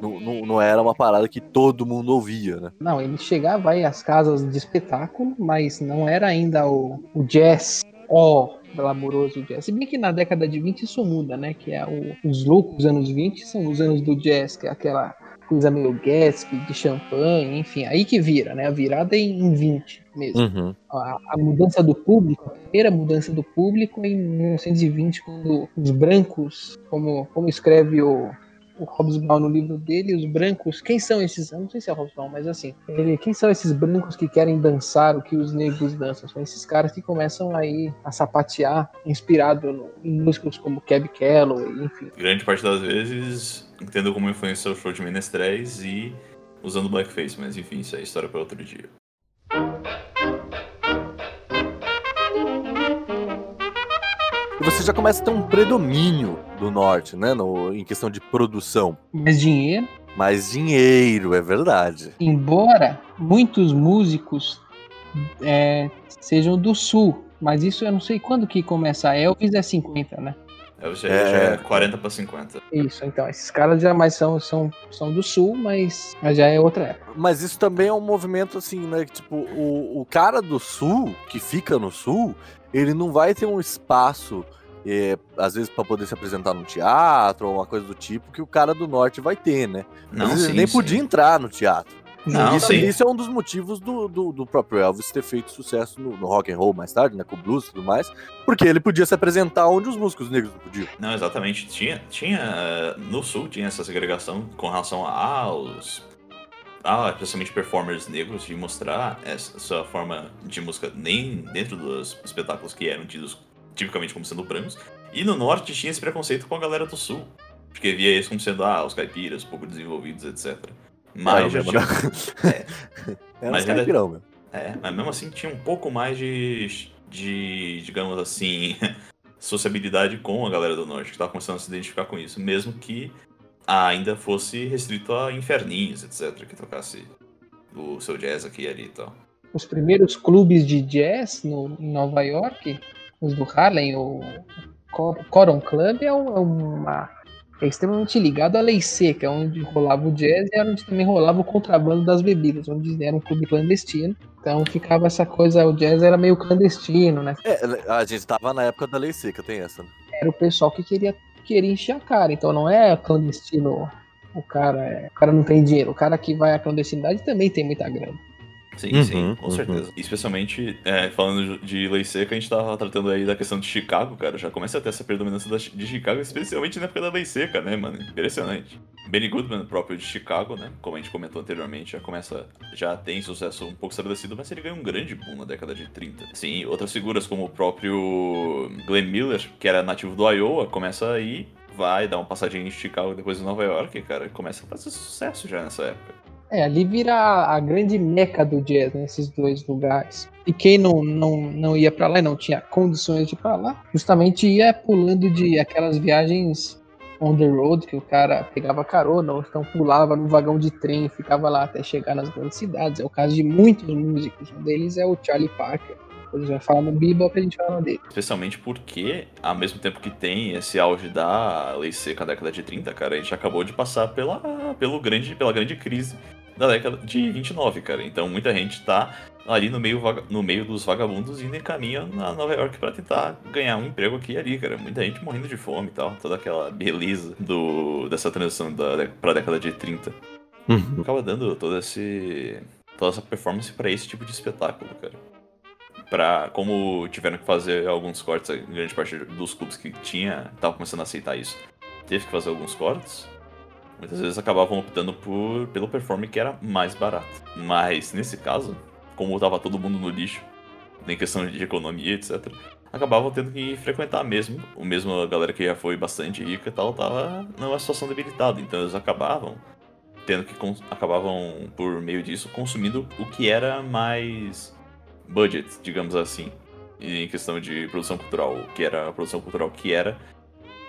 Speaker 1: Não, não, não era uma parada que todo mundo ouvia, né?
Speaker 4: Não, ele chegava aí às casas de espetáculo, mas não era ainda o, o jazz, ó, glamouroso jazz. Se bem que na década de 20 isso muda, né? Que é o- os loucos anos 20 são os anos do jazz, que é aquela coisa meio Gatsby, de champanhe, enfim, aí que vira, né? A virada é em 20 mesmo.
Speaker 1: Uhum.
Speaker 4: A, a mudança do público, a primeira mudança do público é em 1920, quando os brancos, como, como escreve o, o Hobsbawm no livro dele, os brancos, quem são esses? Eu não sei se é o Hobsbawm, mas assim, ele, quem são esses brancos que querem dançar o que os negros dançam? São esses caras que começam aí a sapatear, inspirado no- em músicos como Cab Calloway, enfim.
Speaker 2: Grande parte das vezes, entendo como influenciou o show de Menestréis e usando blackface, mas enfim, isso é história para outro dia.
Speaker 1: E você já começa a ter um predomínio do norte, né? No, em questão de produção.
Speaker 4: Mais dinheiro,
Speaker 1: Mais dinheiro, é verdade.
Speaker 4: embora muitos músicos é, sejam do sul, mas isso eu não sei quando que começa. Elvis é 50, né?
Speaker 2: É, já,
Speaker 1: É.
Speaker 2: já é 40 para 50.
Speaker 4: Isso, então, esses caras já mais são, são, são do sul, mas, mas já é outra época.
Speaker 1: Mas isso também é um movimento assim, né? que, Tipo, o, o cara do sul, que fica no sul, ele não vai ter um espaço, é, às vezes, pra poder se apresentar no teatro ou uma coisa do tipo, que o cara do norte vai ter, né?
Speaker 2: Não, sim,
Speaker 1: ele nem
Speaker 2: sim.
Speaker 1: podia entrar no teatro.
Speaker 2: Não,
Speaker 1: isso, isso é um dos motivos do, do, do próprio Elvis ter feito sucesso no, no rock and roll mais tarde, né? Com o blues e tudo mais. Porque ele podia se apresentar onde os músicos negros não podiam.
Speaker 2: Não, exatamente. Tinha, tinha eh, no sul tinha essa segregação com relação aos, a, especialmente performers negros de mostrar essa sua forma de música nem dentro dos espetáculos que eram tidos tipicamente como sendo brancos. E no norte tinha esse preconceito com a galera do sul, porque via eles como sendo ah, os caipiras, pouco desenvolvidos, etc. Mas já tinha,
Speaker 1: mesmo,
Speaker 2: é,
Speaker 1: Era
Speaker 2: Mas ainda-
Speaker 1: meu.
Speaker 2: é, mas mesmo assim tinha um pouco mais de, de digamos assim, sociabilidade com a galera do norte, que tava começando a se identificar com isso, mesmo que ainda fosse restrito a inferninhos, etc, que tocasse o seu jazz aqui e ali e tal.
Speaker 4: Os primeiros clubes de jazz no, em Nova York, os do Harlem, o Cor- Coron Club, é, um- é uma. É extremamente ligado à lei seca, onde rolava o jazz e era onde também rolava o contrabando das bebidas, onde era um clube clandestino. Então ficava essa coisa, o jazz era meio clandestino, né?
Speaker 1: É, a gente tava na época da lei seca, tem essa, né?
Speaker 4: era o pessoal que queria, queria encher a cara. Então não é clandestino o cara, é- o cara não tem dinheiro. O cara que vai à clandestinidade também tem muita grana.
Speaker 2: Sim,
Speaker 1: Uhum,
Speaker 2: sim, com
Speaker 1: uhum.
Speaker 2: certeza. Especialmente, é, falando de lei seca, a gente tava tratando aí da questão de Chicago, cara. Já começa a ter essa predominância da- de Chicago, especialmente na época da lei seca, né, mano? Impressionante. Benny Goodman, próprio de Chicago, né? Como a gente comentou anteriormente, já começa. Já tem sucesso um pouco estabelecido, mas ele ganha um grande boom na década de 30. Sim, outras figuras como o próprio Glenn Miller, que era nativo do Iowa, começa aí. Vai dar uma passadinha em Chicago depois em Nova York, cara, começa a fazer sucesso já nessa época.
Speaker 4: É, ali vira a, grande meca do jazz, né, nesses dois lugares. E quem não, não, não ia pra lá e não tinha condições de ir pra lá, justamente ia pulando de aquelas viagens on the road, que o cara pegava carona, ou então pulava no vagão de trem e ficava lá até chegar nas grandes cidades. É o caso de muitos músicos. Um deles é o Charlie Parker. Quando a gente vai falar no Bebop, a gente fala dele.
Speaker 2: Especialmente porque, ao mesmo tempo que tem esse auge da lei seca da década de 30, cara, a gente acabou de passar pela, pelo grande, pela grande crise da década de 29, cara. Então muita gente tá ali no meio, no meio dos vagabundos indo em caminho na Nova York pra tentar ganhar um emprego aqui e ali, cara. Muita gente morrendo de fome e tal. Toda aquela beleza do, dessa transição da, pra década de 30. Acaba dando toda, esse, toda essa performance pra esse tipo de espetáculo, cara pra, como tiveram que fazer alguns cortes, a grande parte dos clubes que tinha, tava começando a aceitar isso, teve que fazer alguns cortes, muitas vezes acabavam optando por, pelo performance que era mais barato. Mas nesse caso, como tava todo mundo no lixo, em questão de economia, etc., acabavam tendo que frequentar mesmo. O mesmo a galera que já foi bastante rica e tal, tava numa situação debilitada. Então eles acabavam tendo que acabavam por meio disso consumindo o que era mais budget, digamos assim. em questão de produção cultural, que era a produção cultural que era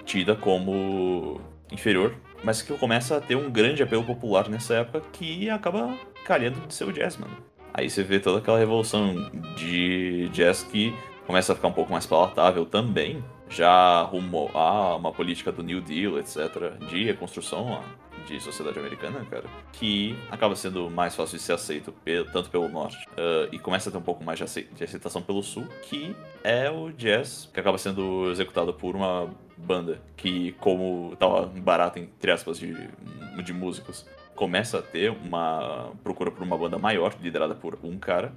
Speaker 2: tida como inferior, mas que começa a ter um grande apelo popular nessa época que acaba calhando de ser o jazz, mano. Aí você vê toda aquela revolução de jazz que começa a ficar um pouco mais palatável também, já rumo a uma política do New Deal, etc., de reconstrução de sociedade americana, cara, que acaba sendo mais fácil de ser aceito tanto pelo norte uh, e começa a ter um pouco mais de, aceitação pelo sul, que é o jazz, que acaba sendo executado por uma banda que, como tava barato, entre aspas, de, de músicos, começa a ter uma procura por uma banda maior, liderada por um cara,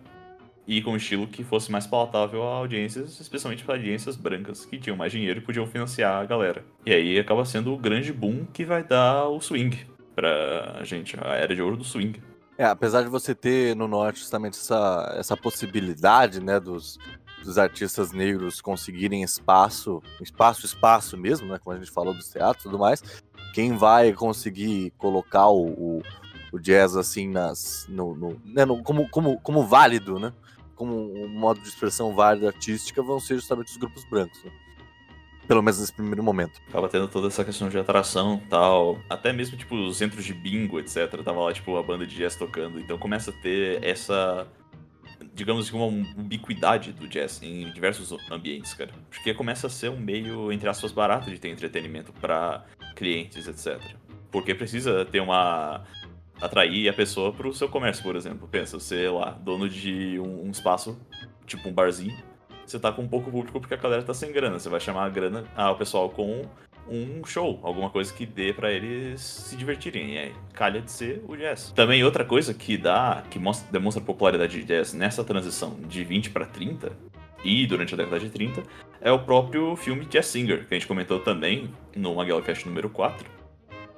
Speaker 2: e com um estilo que fosse mais palatável a audiências, especialmente para audiências brancas que tinham mais dinheiro e podiam financiar a galera. E aí acaba sendo o grande boom que vai dar o swing pra gente, a era de ouro do swing.
Speaker 1: É, apesar de você ter no norte justamente essa, essa possibilidade, né, dos, dos artistas negros conseguirem espaço, espaço, espaço mesmo, né, como a gente falou dos teatros e tudo mais, quem vai conseguir colocar o, o, o jazz assim nas, no, no, né, no, como, como, como válido, né, como um modo de expressão válida artística vão ser justamente os grupos brancos. Né? Pelo menos nesse primeiro momento.
Speaker 2: Acaba tendo toda essa questão de atração tal. Até mesmo, tipo, os centros de bingo, etc. Tava lá, tipo, a banda de jazz tocando. Então começa a ter essa. Digamos assim, uma ubiquidade do jazz em diversos ambientes, cara. Porque começa a ser um meio, entre aspas, barato de ter entretenimento para clientes, etc. Porque precisa ter uma atrair a pessoa para o seu comércio, por exemplo. Pensa, você lá, dono de um, um, espaço, tipo um barzinho, você tá com pouco público porque a galera tá sem grana. Você vai chamar a grana, ah, o pessoal com um show, alguma coisa que dê para eles se divertirem. E aí, calha de ser o jazz. Também outra coisa que dá, que mostra, demonstra a popularidade de jazz nessa transição de 20 para 30 e durante a década de 30 é o próprio filme Jazz Singer, que a gente comentou também no Cast número 4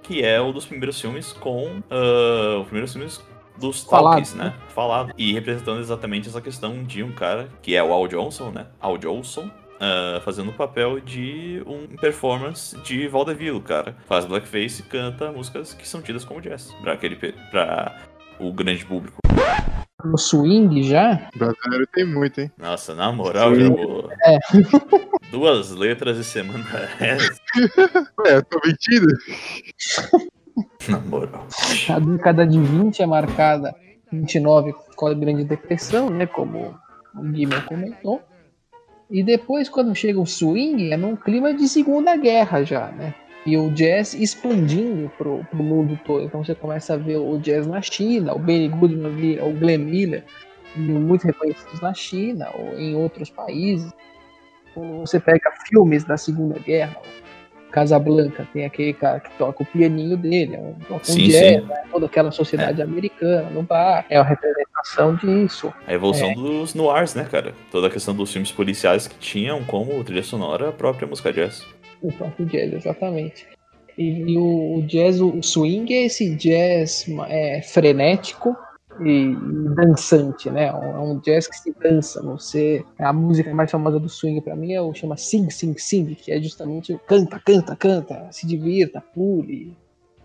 Speaker 2: que é um dos primeiros filmes com. Uh, os primeiros filmes dos talkies, né? Falado. E representando exatamente essa questão de um cara que é o Al Johnson, né? Al Johnson. Uh, fazendo o papel de um performance de vaudeville, cara. Faz blackface e canta músicas que são tidas como jazz. Pra, aquele, pra o grande público.
Speaker 4: No swing já?
Speaker 3: Brasileiro tem muito, hein?
Speaker 2: Nossa, na moral, já vou...
Speaker 4: É.
Speaker 2: Duas letras e semana essa.
Speaker 3: Ué, eu tô mentindo?
Speaker 2: Na moral.
Speaker 4: A década de 20 é marcada 29 com a Grande Depressão, né? Como o Guilherme comentou. E depois, quando chega o swing, é num clima de Segunda Guerra já, né? E o jazz expandindo pro, pro mundo todo. Então você começa a ver o jazz na China, o Benny Goodman, o Glenn Miller, muito reconhecidos na China ou em outros países. Quando você pega filmes da Segunda Guerra, Casablanca, tem aquele cara que toca o pianinho dele, é toca um sim, jazz, sim. Né? toda aquela sociedade é. americana no bar, é a representação disso.
Speaker 2: A evolução é. dos noirs, né, cara? Toda a questão dos filmes policiais que tinham como trilha sonora a própria música jazz
Speaker 4: o próprio jazz, exatamente. E, e o, o, jazz, o swing é esse jazz é, frenético e, e, dançante, né? É um jazz que se dança. Você, a música mais famosa do swing para mim é o chama Sing Sing Sing, que é justamente canta, canta, canta, se divirta, pule,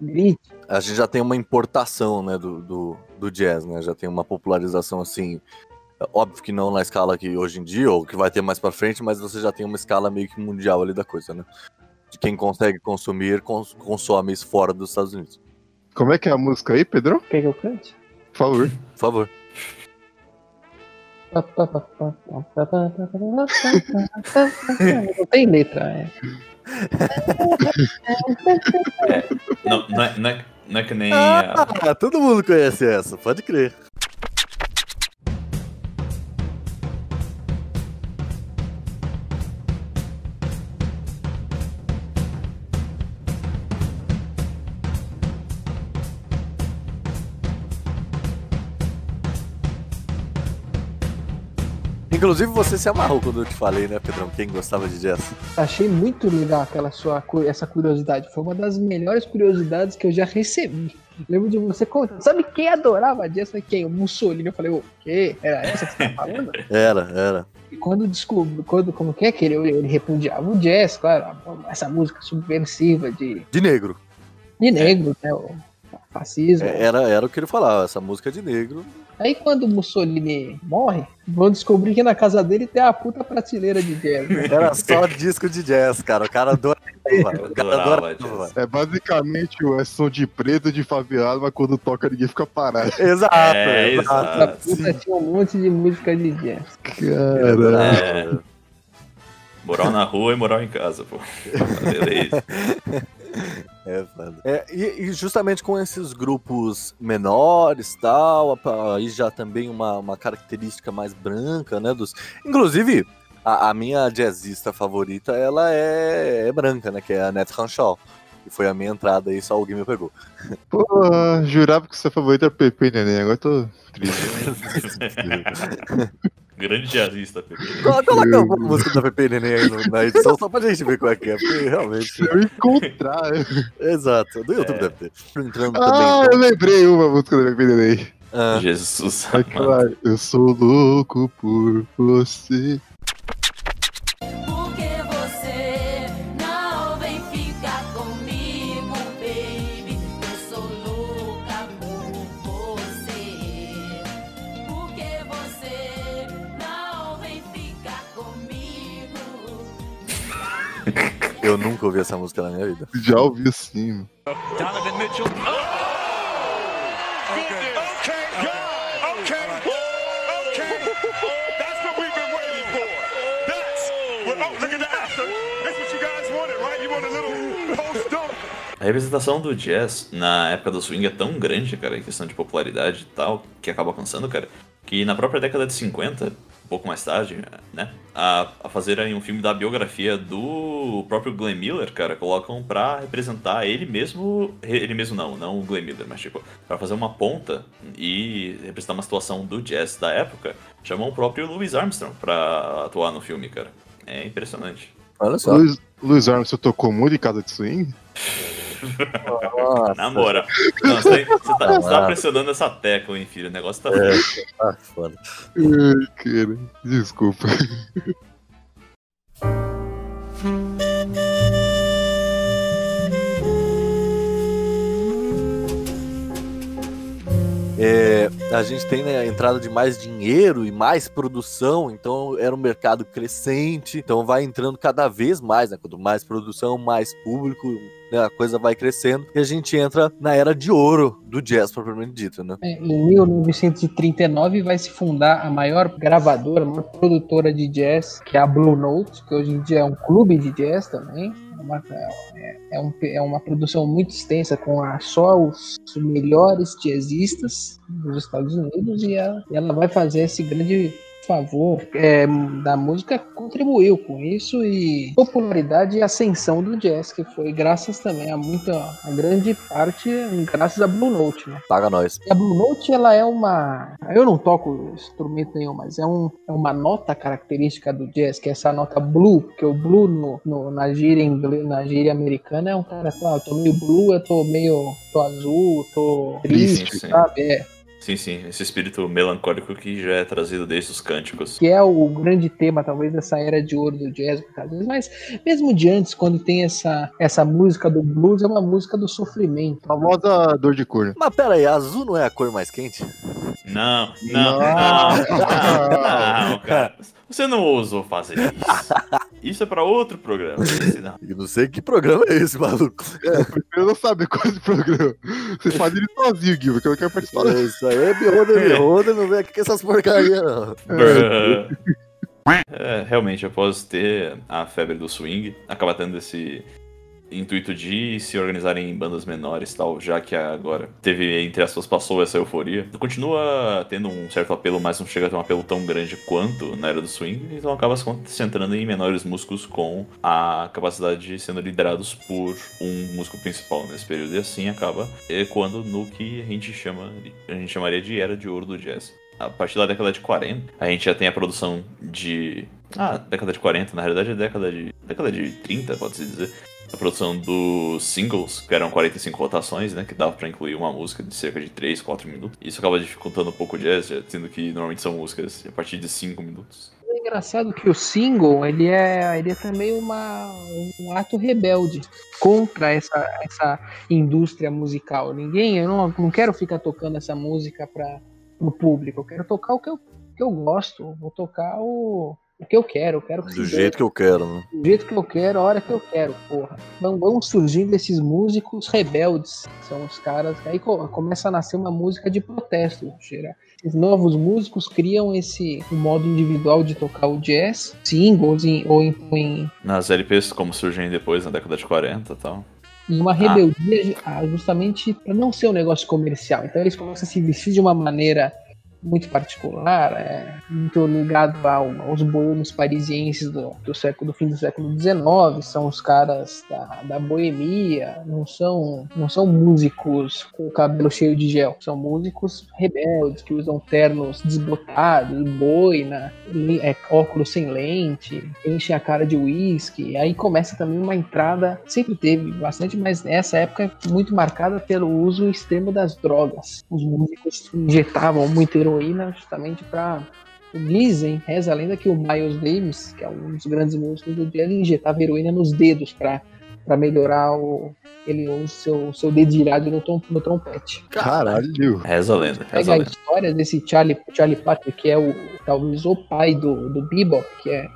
Speaker 4: grite.
Speaker 1: A gente já tem uma importação, né, do, do, do jazz, né? Já tem uma popularização assim Óbvio que não na escala que hoje em dia, ou que vai ter mais para frente, mas você já tem uma escala meio que mundial ali da coisa, né? De quem consegue consumir, cons consome isso fora dos Estados Unidos.
Speaker 3: Como é que é a música aí, Pedro?
Speaker 4: Quer que eu cante?
Speaker 3: Por favor.
Speaker 1: Por favor.
Speaker 4: Não tem letra, é.
Speaker 2: é não, não, é, não, é, não é que nem. Ah,
Speaker 1: a... todo mundo conhece essa, pode crer. Inclusive você se amarrou quando eu te falei, né, Pedrão? Quem gostava de jazz?
Speaker 4: Achei muito legal aquela sua essa curiosidade. Foi uma das melhores curiosidades que eu já recebi. Lembro de você contando. Sabe quem adorava jazz? Foi quem? O Mussolini. Eu falei, o quê? Era essa que você tá falando?
Speaker 1: era, era.
Speaker 4: E quando descobriu, quando, como que é que ele, ele repudiava o jazz, claro, essa música subversiva de.
Speaker 1: De negro.
Speaker 4: De negro, né? fascismo.
Speaker 1: É, Era, era o que ele falava, essa música de negro.
Speaker 4: Aí quando o Mussolini morre, vão descobrir que na casa dele tem a puta prateleira de jazz. né?
Speaker 1: Era só disco de jazz, cara. O cara adorava. O cara
Speaker 2: jazz.
Speaker 3: É basicamente o é som de preto de favelado, mas quando toca ninguém fica parado.
Speaker 1: Exato,
Speaker 2: É,
Speaker 1: exato.
Speaker 4: A puta tinha um monte de música de jazz.
Speaker 3: Caralho.
Speaker 2: É. Moral na rua e moral em casa, pô. Beleza.
Speaker 1: É, foda. É, e, e justamente com esses grupos menores tal, aí já também uma, uma característica mais branca, né? Dos... Inclusive, a, a minha jazzista favorita, ela é, é branca, né? Que é a Nat Hanshaw. Que foi a minha entrada aí, só alguém me pegou.
Speaker 3: Porra, jurava que seu favorito era Pepe Neném, agora eu tô triste.
Speaker 2: Grande jazzista, Pepe.
Speaker 1: Coloca coloca alguma música da Pepe Neném aí no- na edição, só pra gente ver qual é que é, porque realmente.
Speaker 3: Se eu encontrar.
Speaker 1: Exato, do YouTube
Speaker 2: É.
Speaker 1: deve ter. Entrando
Speaker 3: Ah,
Speaker 1: também.
Speaker 3: eu lembrei uma música da Pepe Neném.
Speaker 1: Ah,
Speaker 2: Jesus amado.
Speaker 3: Eu sou louco por você.
Speaker 5: Eu
Speaker 1: nunca ouvi essa música na minha vida.
Speaker 3: Já ouvi sim.
Speaker 6: Donovan Mitchell. Okay, okay, God. Okay, okay. That's what we've been waiting for. That's what. Look at the after. That's what you guys wanted, right? You want a little post dunk.
Speaker 2: A representação do jazz na época do swing é tão grande, cara, em questão de popularidade e tal, que acaba alcançando, cara, que na própria década de 50, um pouco mais tarde, né, a, a fazerem um filme da biografia do próprio Glenn Miller, cara, colocam pra representar ele mesmo, ele mesmo não, não o Glenn Miller, mas tipo, pra fazer uma ponta e representar uma situação do jazz da época, chamam o próprio Louis Armstrong pra atuar no filme, cara. É impressionante.
Speaker 1: Olha só.
Speaker 3: Luiz, Luiz Armstrong tocou muito em casa de swing?
Speaker 1: Nossa,
Speaker 2: Na moral. Não, você, tá, você tá- você tá pressionando essa tecla, hein, filho? O negócio tá.
Speaker 1: É, ah, foda.
Speaker 3: Ai, cara, desculpa.
Speaker 1: É, a gente tem né, a entrada de mais dinheiro e mais produção, então era um mercado crescente, então vai entrando cada vez mais, né? Quanto mais produção, mais público, né, a coisa vai crescendo e a gente entra na era de ouro do jazz, propriamente dito, né?
Speaker 4: É, Em 1939 vai se fundar a maior gravadora, a maior produtora de jazz, que é a Blue Note, que hoje em dia é um clube de jazz também. É uma, é, é um- é uma produção muito extensa com a- só os melhores jazzistas dos Estados Unidos e ela, e ela vai fazer esse grande favor é, da música contribuiu com isso e popularidade e ascensão do jazz que foi graças também a muita a grande parte graças a Blue Note né?
Speaker 1: Paga nós.
Speaker 4: E a Blue Note, ela é uma. Eu não toco instrumento nenhum, mas é, um, é uma nota característica do jazz, que é essa nota blue, porque o blue no, no- na, gíria inglês, na gíria americana é um cara que fala, ah, eu tô meio blue, eu tô meio. tô azul, tô triste,
Speaker 2: sim.
Speaker 4: sabe? É.
Speaker 2: Sim, sim, esse espírito melancólico que já é trazido desde os cânticos.
Speaker 4: Que é o grande tema, talvez, dessa era de ouro do jazz. Mas mesmo de antes, quando tem essa, essa música do blues, é uma música do sofrimento.
Speaker 3: Famosa dor de cor.
Speaker 1: Mas pera aí, azul não é a cor mais quente?
Speaker 2: Não, não,
Speaker 3: Não.
Speaker 2: não, não, não, cara. Você não ousou fazer isso. Isso é pra outro programa. Não.
Speaker 1: Eu não sei que programa é esse, maluco.
Speaker 3: Eu não sabe qual é esse programa. Você faz ele sozinho, Guilherme, que eu não quero participar.
Speaker 1: É isso aí, é Beholder, Beholder, não vem aqui com essas porcarias, não.
Speaker 2: É, realmente, após ter a febre do swing, acaba tendo esse intuito de se organizarem em bandas menores tal, já que agora teve, entre aspas, passou essa euforia. Continua tendo um certo apelo, mas não chega a ter um apelo tão grande quanto na era do swing, então acaba se concentrando em menores músicos com a capacidade de sendo liderados por um músico principal nesse período, e assim acaba ecoando no que a gente chama, a gente chamaria de era de ouro do jazz a partir da década de 40, a gente já tem a produção de. Ah, década de 40, na realidade é década de. década de 30, pode-se dizer. A produção dos singles, que eram 45 rotações, né? Que dava pra incluir uma música de cerca de 3, 4 minutos. Isso acaba dificultando um pouco o jazz, sendo que normalmente são músicas a partir de 5 minutos.
Speaker 4: engraçado que o single, ele é, ele é também uma, um ato rebelde contra essa, essa indústria musical. Ninguém, eu não, não quero ficar tocando essa música para o público, eu quero tocar o que eu, que eu gosto, vou tocar o, o que eu quero, eu quero que
Speaker 1: Do jeito que eu quero, né?
Speaker 4: do jeito que eu quero, a hora que eu quero, porra. Vão, vão surgindo esses músicos rebeldes, que são os caras. Aí co- começa a nascer uma música de protesto, cheira. Esses novos músicos criam esse um modo individual de tocar o jazz, singles em- ou em, em
Speaker 2: Nas LPs, como surgem depois, na década de 40 e tal.
Speaker 4: e uma rebeldia ah, justamente para não ser um negócio comercial. Então eles começam a se vestir de uma maneira muito particular, é, muito ligado ao- aos boêmios parisienses do, do século do fim do século XIX, são os caras da, da boemia, não são não são músicos com o cabelo cheio de gel, são músicos rebeldes que usam ternos desbotados, boina, é, óculos sem lente, enchem a cara de uísque, aí começa também uma entrada, sempre teve bastante, mas nessa época muito marcada pelo uso extremo das drogas. Os músicos injetavam muita heroína justamente para Dizem, reza a lenda que o Miles Davis, que é um dos grandes músicos do dia, ele injetava heroína nos dedos para para melhorar o, ele, o seu, seu dedilhado no, tom, no trompete.
Speaker 3: Caralho.
Speaker 2: Reza a lenda, reza
Speaker 4: Pega
Speaker 2: a
Speaker 4: a
Speaker 2: lenda.
Speaker 4: história desse Charlie, Charlie Patrick, que é o, talvez o pai do, do bebop, que é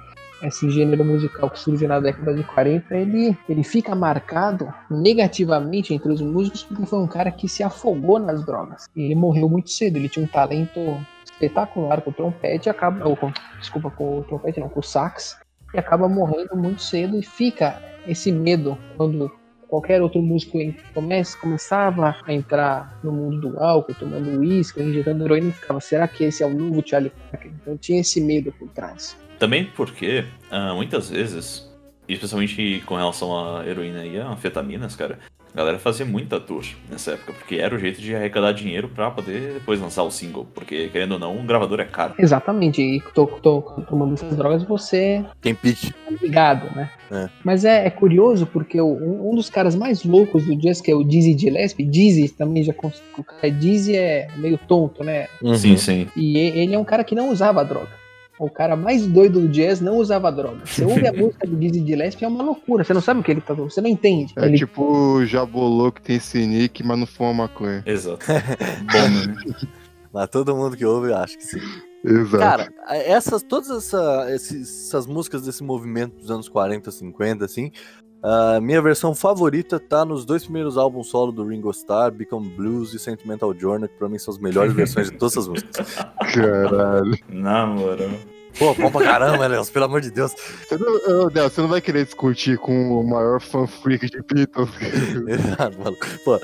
Speaker 4: esse gênero musical que surge na década de 40, ele, ele fica marcado negativamente entre os músicos porque foi um cara que se afogou nas drogas. Ele morreu muito cedo, ele tinha um talento espetacular com o trompete, acaba, ou com, desculpa, com o trompete não, com o sax, e acaba morrendo muito cedo e fica esse medo quando qualquer outro músico começa, começava a entrar no mundo do álcool, tomando uísque, injetando heroína, ficava, será que esse é o novo Charlie Parker? Então tinha esse medo por trás.
Speaker 2: Também porque, ah, muitas vezes, especialmente com relação à heroína e a anfetaminas, cara, a galera fazia muita tour nessa época, porque era o jeito de arrecadar dinheiro pra poder depois lançar o single, porque, querendo ou não, um gravador é caro.
Speaker 4: Exatamente, e tô, tô tomando essas drogas você
Speaker 1: Tem pique.
Speaker 4: tá ligado, né?
Speaker 1: É.
Speaker 4: Mas é, é curioso porque o- um, um dos caras mais loucos do jazz, que é o Dizzy Gillespie, Dizzy também já cons- o cara Dizzy é meio tonto, né?
Speaker 1: Uhum.
Speaker 2: Sim, sim.
Speaker 4: E e- ele é um cara que não usava droga. O cara mais doido do jazz não usava droga. Você ouve a música do Dizzy Gillespie é uma loucura. Você não sabe o que ele tá você não entende.
Speaker 3: É
Speaker 4: ele
Speaker 3: tipo o Jabolô que tem esse nick, mas não fuma maconha.
Speaker 2: Exato. Bom, né?
Speaker 1: Mas todo mundo que ouve acha que sim.
Speaker 3: Exato.
Speaker 1: Cara, essas, todas essa, esses- essas músicas desse movimento dos anos 40, 50, assim, a minha versão favorita tá nos dois primeiros álbuns solo do Ringo Starr, Become Blues e Sentimental Journey, que pra mim são as melhores versões de todas essas músicas.
Speaker 3: Caralho.
Speaker 2: Na moral.
Speaker 1: Pô, bom pra caramba, Léo, pelo amor de Deus.
Speaker 3: Você não, Del, você não vai querer discutir com o maior fan freak de Beatles?
Speaker 1: Exato, maluco. Pô,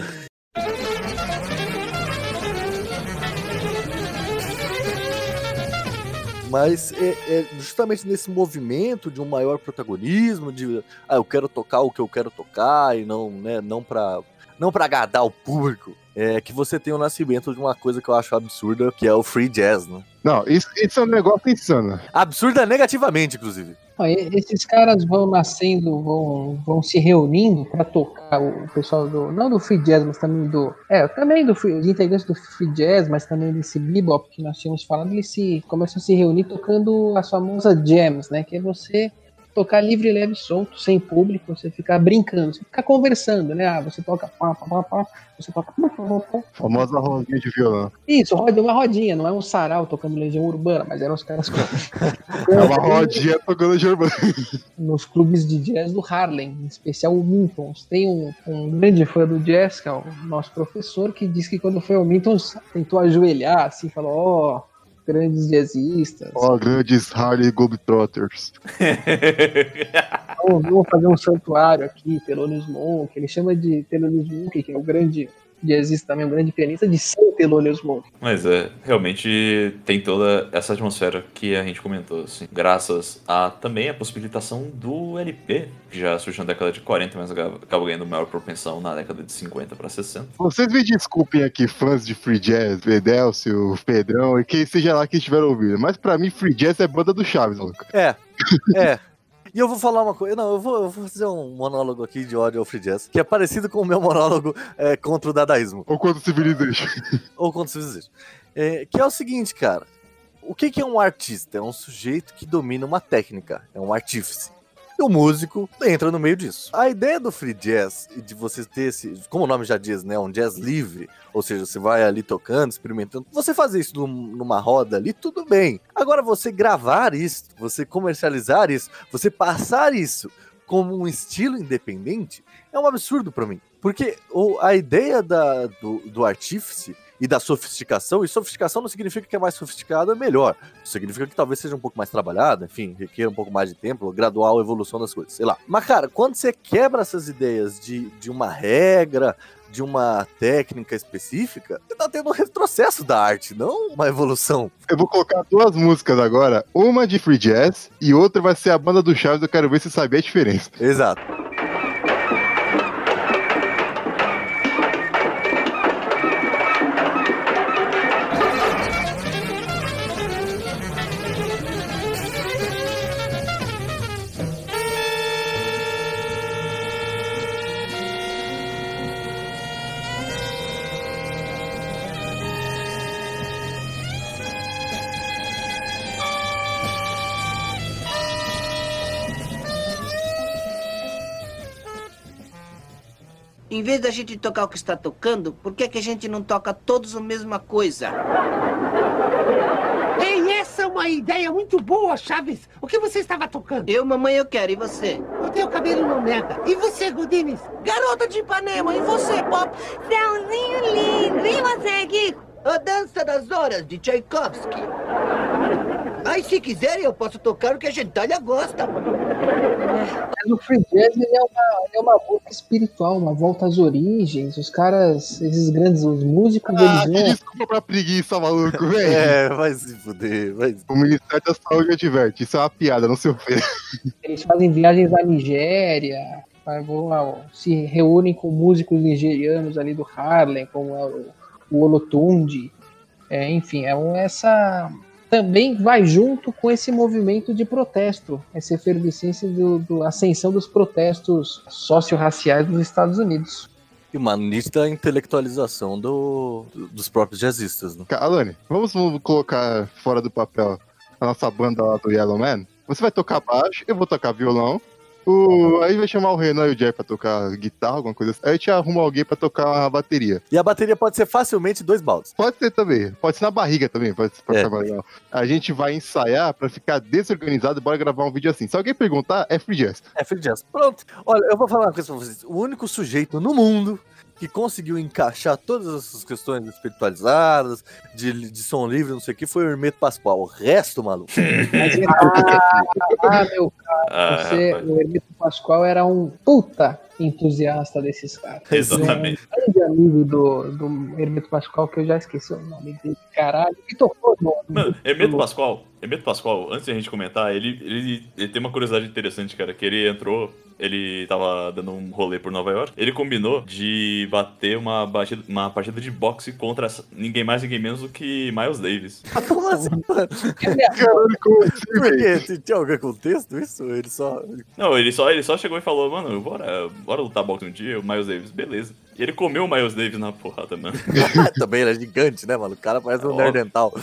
Speaker 1: Mas é, é justamente nesse movimento de um maior protagonismo, de ah, eu quero tocar o que eu quero tocar e não, né, não para não para agradar o público, é que você tem o nascimento de uma coisa que eu acho absurda, que é o free jazz, né?
Speaker 3: Não, isso, isso é um negócio insano.
Speaker 1: Absurda negativamente, inclusive.
Speaker 4: E- Esses caras vão nascendo, vão, vão se reunindo para tocar o pessoal do. Não do free jazz, mas também do. É, também do free, os integrantes do free jazz, mas também desse bebop que nós tínhamos falado, eles se começam a se reunir tocando as famosas jams, né? Que é você tocar livre, leve, solto, sem público, você ficar brincando, você ficar conversando, né? Ah, você toca pá, pá, pá, pá, você toca. pá, pá.
Speaker 3: Famosa rodinha de violão.
Speaker 4: Isso, roda uma rodinha, não é um sarau tocando Legião Urbana, mas eram os caras
Speaker 3: É uma rodinha tocando de urbano.
Speaker 4: nos clubes de jazz do Harlem, em especial o Mintons. Tem um, um grande fã do jazz, que é o nosso professor, que diz que quando foi ao Mintons tentou ajoelhar, assim, falou: Ó, grandes jazzistas,
Speaker 3: Ó, grandes Harley Globetrotters.
Speaker 4: vamos, vamos fazer um santuário aqui, Thelonious Monk. Ele chama de Thelonious Monk, que é o grande jazzista também, o grande pianista, de São Thelonious Monk.
Speaker 2: Mas é, realmente tem toda essa atmosfera que a gente comentou, assim. Graças a também a possibilitação do LP, que já surgiu na década de 40, mas acaba acaba ganhando maior propensão na década de 50 para 60.
Speaker 3: Vocês me desculpem aqui, fãs de Free Jazz, Edelcio, Pedrão e quem seja lá que estiver ouvindo. Mas pra mim, Free Jazz é banda do Chaves, maluco.
Speaker 1: É, é. E eu vou falar uma coisa. Não, eu vou, eu vou fazer um monólogo aqui de ódio ao free jazz, que é parecido com o meu monólogo é, contra o dadaísmo.
Speaker 3: Ou quando Civilization.
Speaker 1: ou contra o Civilization. É, que é o seguinte, cara. o que, que é um artista? É um sujeito que domina uma técnica, é um artífice. E o músico entra no meio disso. A ideia do free jazz e de você ter esse, como o nome já diz, né, um jazz livre, ou seja, você vai ali tocando, experimentando. Você fazer isso num- numa roda ali, tudo bem. Agora você gravar isso, você comercializar isso, você passar isso como um estilo independente, é um absurdo pra mim. Porque o- a ideia da, do, do artífice e da sofisticação, e sofisticação não significa que é mais sofisticado é melhor. Significa que talvez seja um pouco mais trabalhado, enfim, requer um pouco mais de tempo, gradual evolução das coisas, sei lá. Mas, cara, quando você quebra essas ideias de, de uma regra, de uma técnica específica, você tá tendo um retrocesso da arte, não uma evolução.
Speaker 3: Eu vou colocar duas músicas agora, uma de free jazz e outra vai ser a banda do Chaves, eu quero ver se sabia a diferença.
Speaker 1: Exato.
Speaker 7: Vez da gente tocar o que está tocando, por que, que a gente não toca todos a mesma coisa?
Speaker 8: Ei, essa é uma ideia muito boa, Chaves. O que você estava tocando?
Speaker 7: Eu, mamãe, eu quero. E você?
Speaker 8: O teu cabelo não nega. E você, Godines?
Speaker 7: Garota de Ipanema. E você, Pop?
Speaker 9: Céuzinho lindo. E você, Kiko?
Speaker 7: A Dança das Horas, de Tchaikovsky. Aí, se quiserem, eu posso tocar o que a gentalha gosta.
Speaker 4: Mas o free jazz ele é, uma, ele é uma volta espiritual, uma volta às origens. Os caras, esses grandes, os músicos,
Speaker 3: Ah,
Speaker 4: eles vão.
Speaker 3: desculpa pra preguiça, maluco, velho.
Speaker 1: É, vai se fuder, vai se
Speaker 3: O Ministério da Saúde adverte, isso é uma piada, não se ofenda.
Speaker 4: Eles fazem viagens à Nigéria, lá, se reúnem com músicos nigerianos ali do Harlem, como é o, o Olotundi. É, enfim, é um- essa também vai junto com esse movimento de protesto, essa efervescência do, do ascensão dos protestos socio-raciais nos Estados Unidos.
Speaker 1: E uma nítida intelectualização do, do- dos próprios jazzistas, né?
Speaker 3: Alane, vamos vamos colocar fora do papel a nossa banda lá do Yellow Man. Você vai tocar baixo, eu vou tocar violão. O... Aí vai chamar o Renan e o Jair pra tocar guitarra, alguma coisa assim. Aí a gente arruma alguém pra tocar a bateria.
Speaker 1: E a bateria pode ser facilmente dois baldes.
Speaker 3: Pode ser também, pode ser na barriga também, pode ser pra
Speaker 1: É.
Speaker 3: A gente vai ensaiar pra ficar desorganizado e bora gravar um vídeo assim. Se alguém perguntar, é free jazz.
Speaker 1: É free jazz. Pronto. Olha, eu vou falar uma coisa pra vocês. O único sujeito no mundo que conseguiu encaixar todas essas questões espiritualizadas, de, de som livre, não sei o que, foi o Hermeto Pascoal. O resto, maluco.
Speaker 4: Mas, ah, ah, meu
Speaker 2: Ah,
Speaker 4: Você, o Hermeto Pascoal era um puta entusiasta desses caras.
Speaker 2: Exatamente.
Speaker 4: Um grande amigo do, do Hermeto Pascoal, que eu já esqueci o nome dele, caralho, que tocou no.
Speaker 2: Mano, Hermeto Pascoal, Hermeto Pascoal, antes de a gente comentar, ele, ele, ele tem uma curiosidade interessante, cara, que ele entrou, ele tava dando um rolê por Nova York, ele combinou de bater uma, batida, uma partida de boxe contra ninguém mais, ninguém menos do que Miles Davis.
Speaker 1: Como assim, mano?
Speaker 3: Caralho, como assim, velho?
Speaker 1: Tinha algum contexto isso? Ele só.
Speaker 2: Não, ele só, ele só chegou e falou, mano, bora, bora lutar boxe um dia, o Miles Davis, beleza. E ele comeu o Miles Davis na porrada, mano.
Speaker 1: Também era gigante, né, mano? O cara parece um nerdental.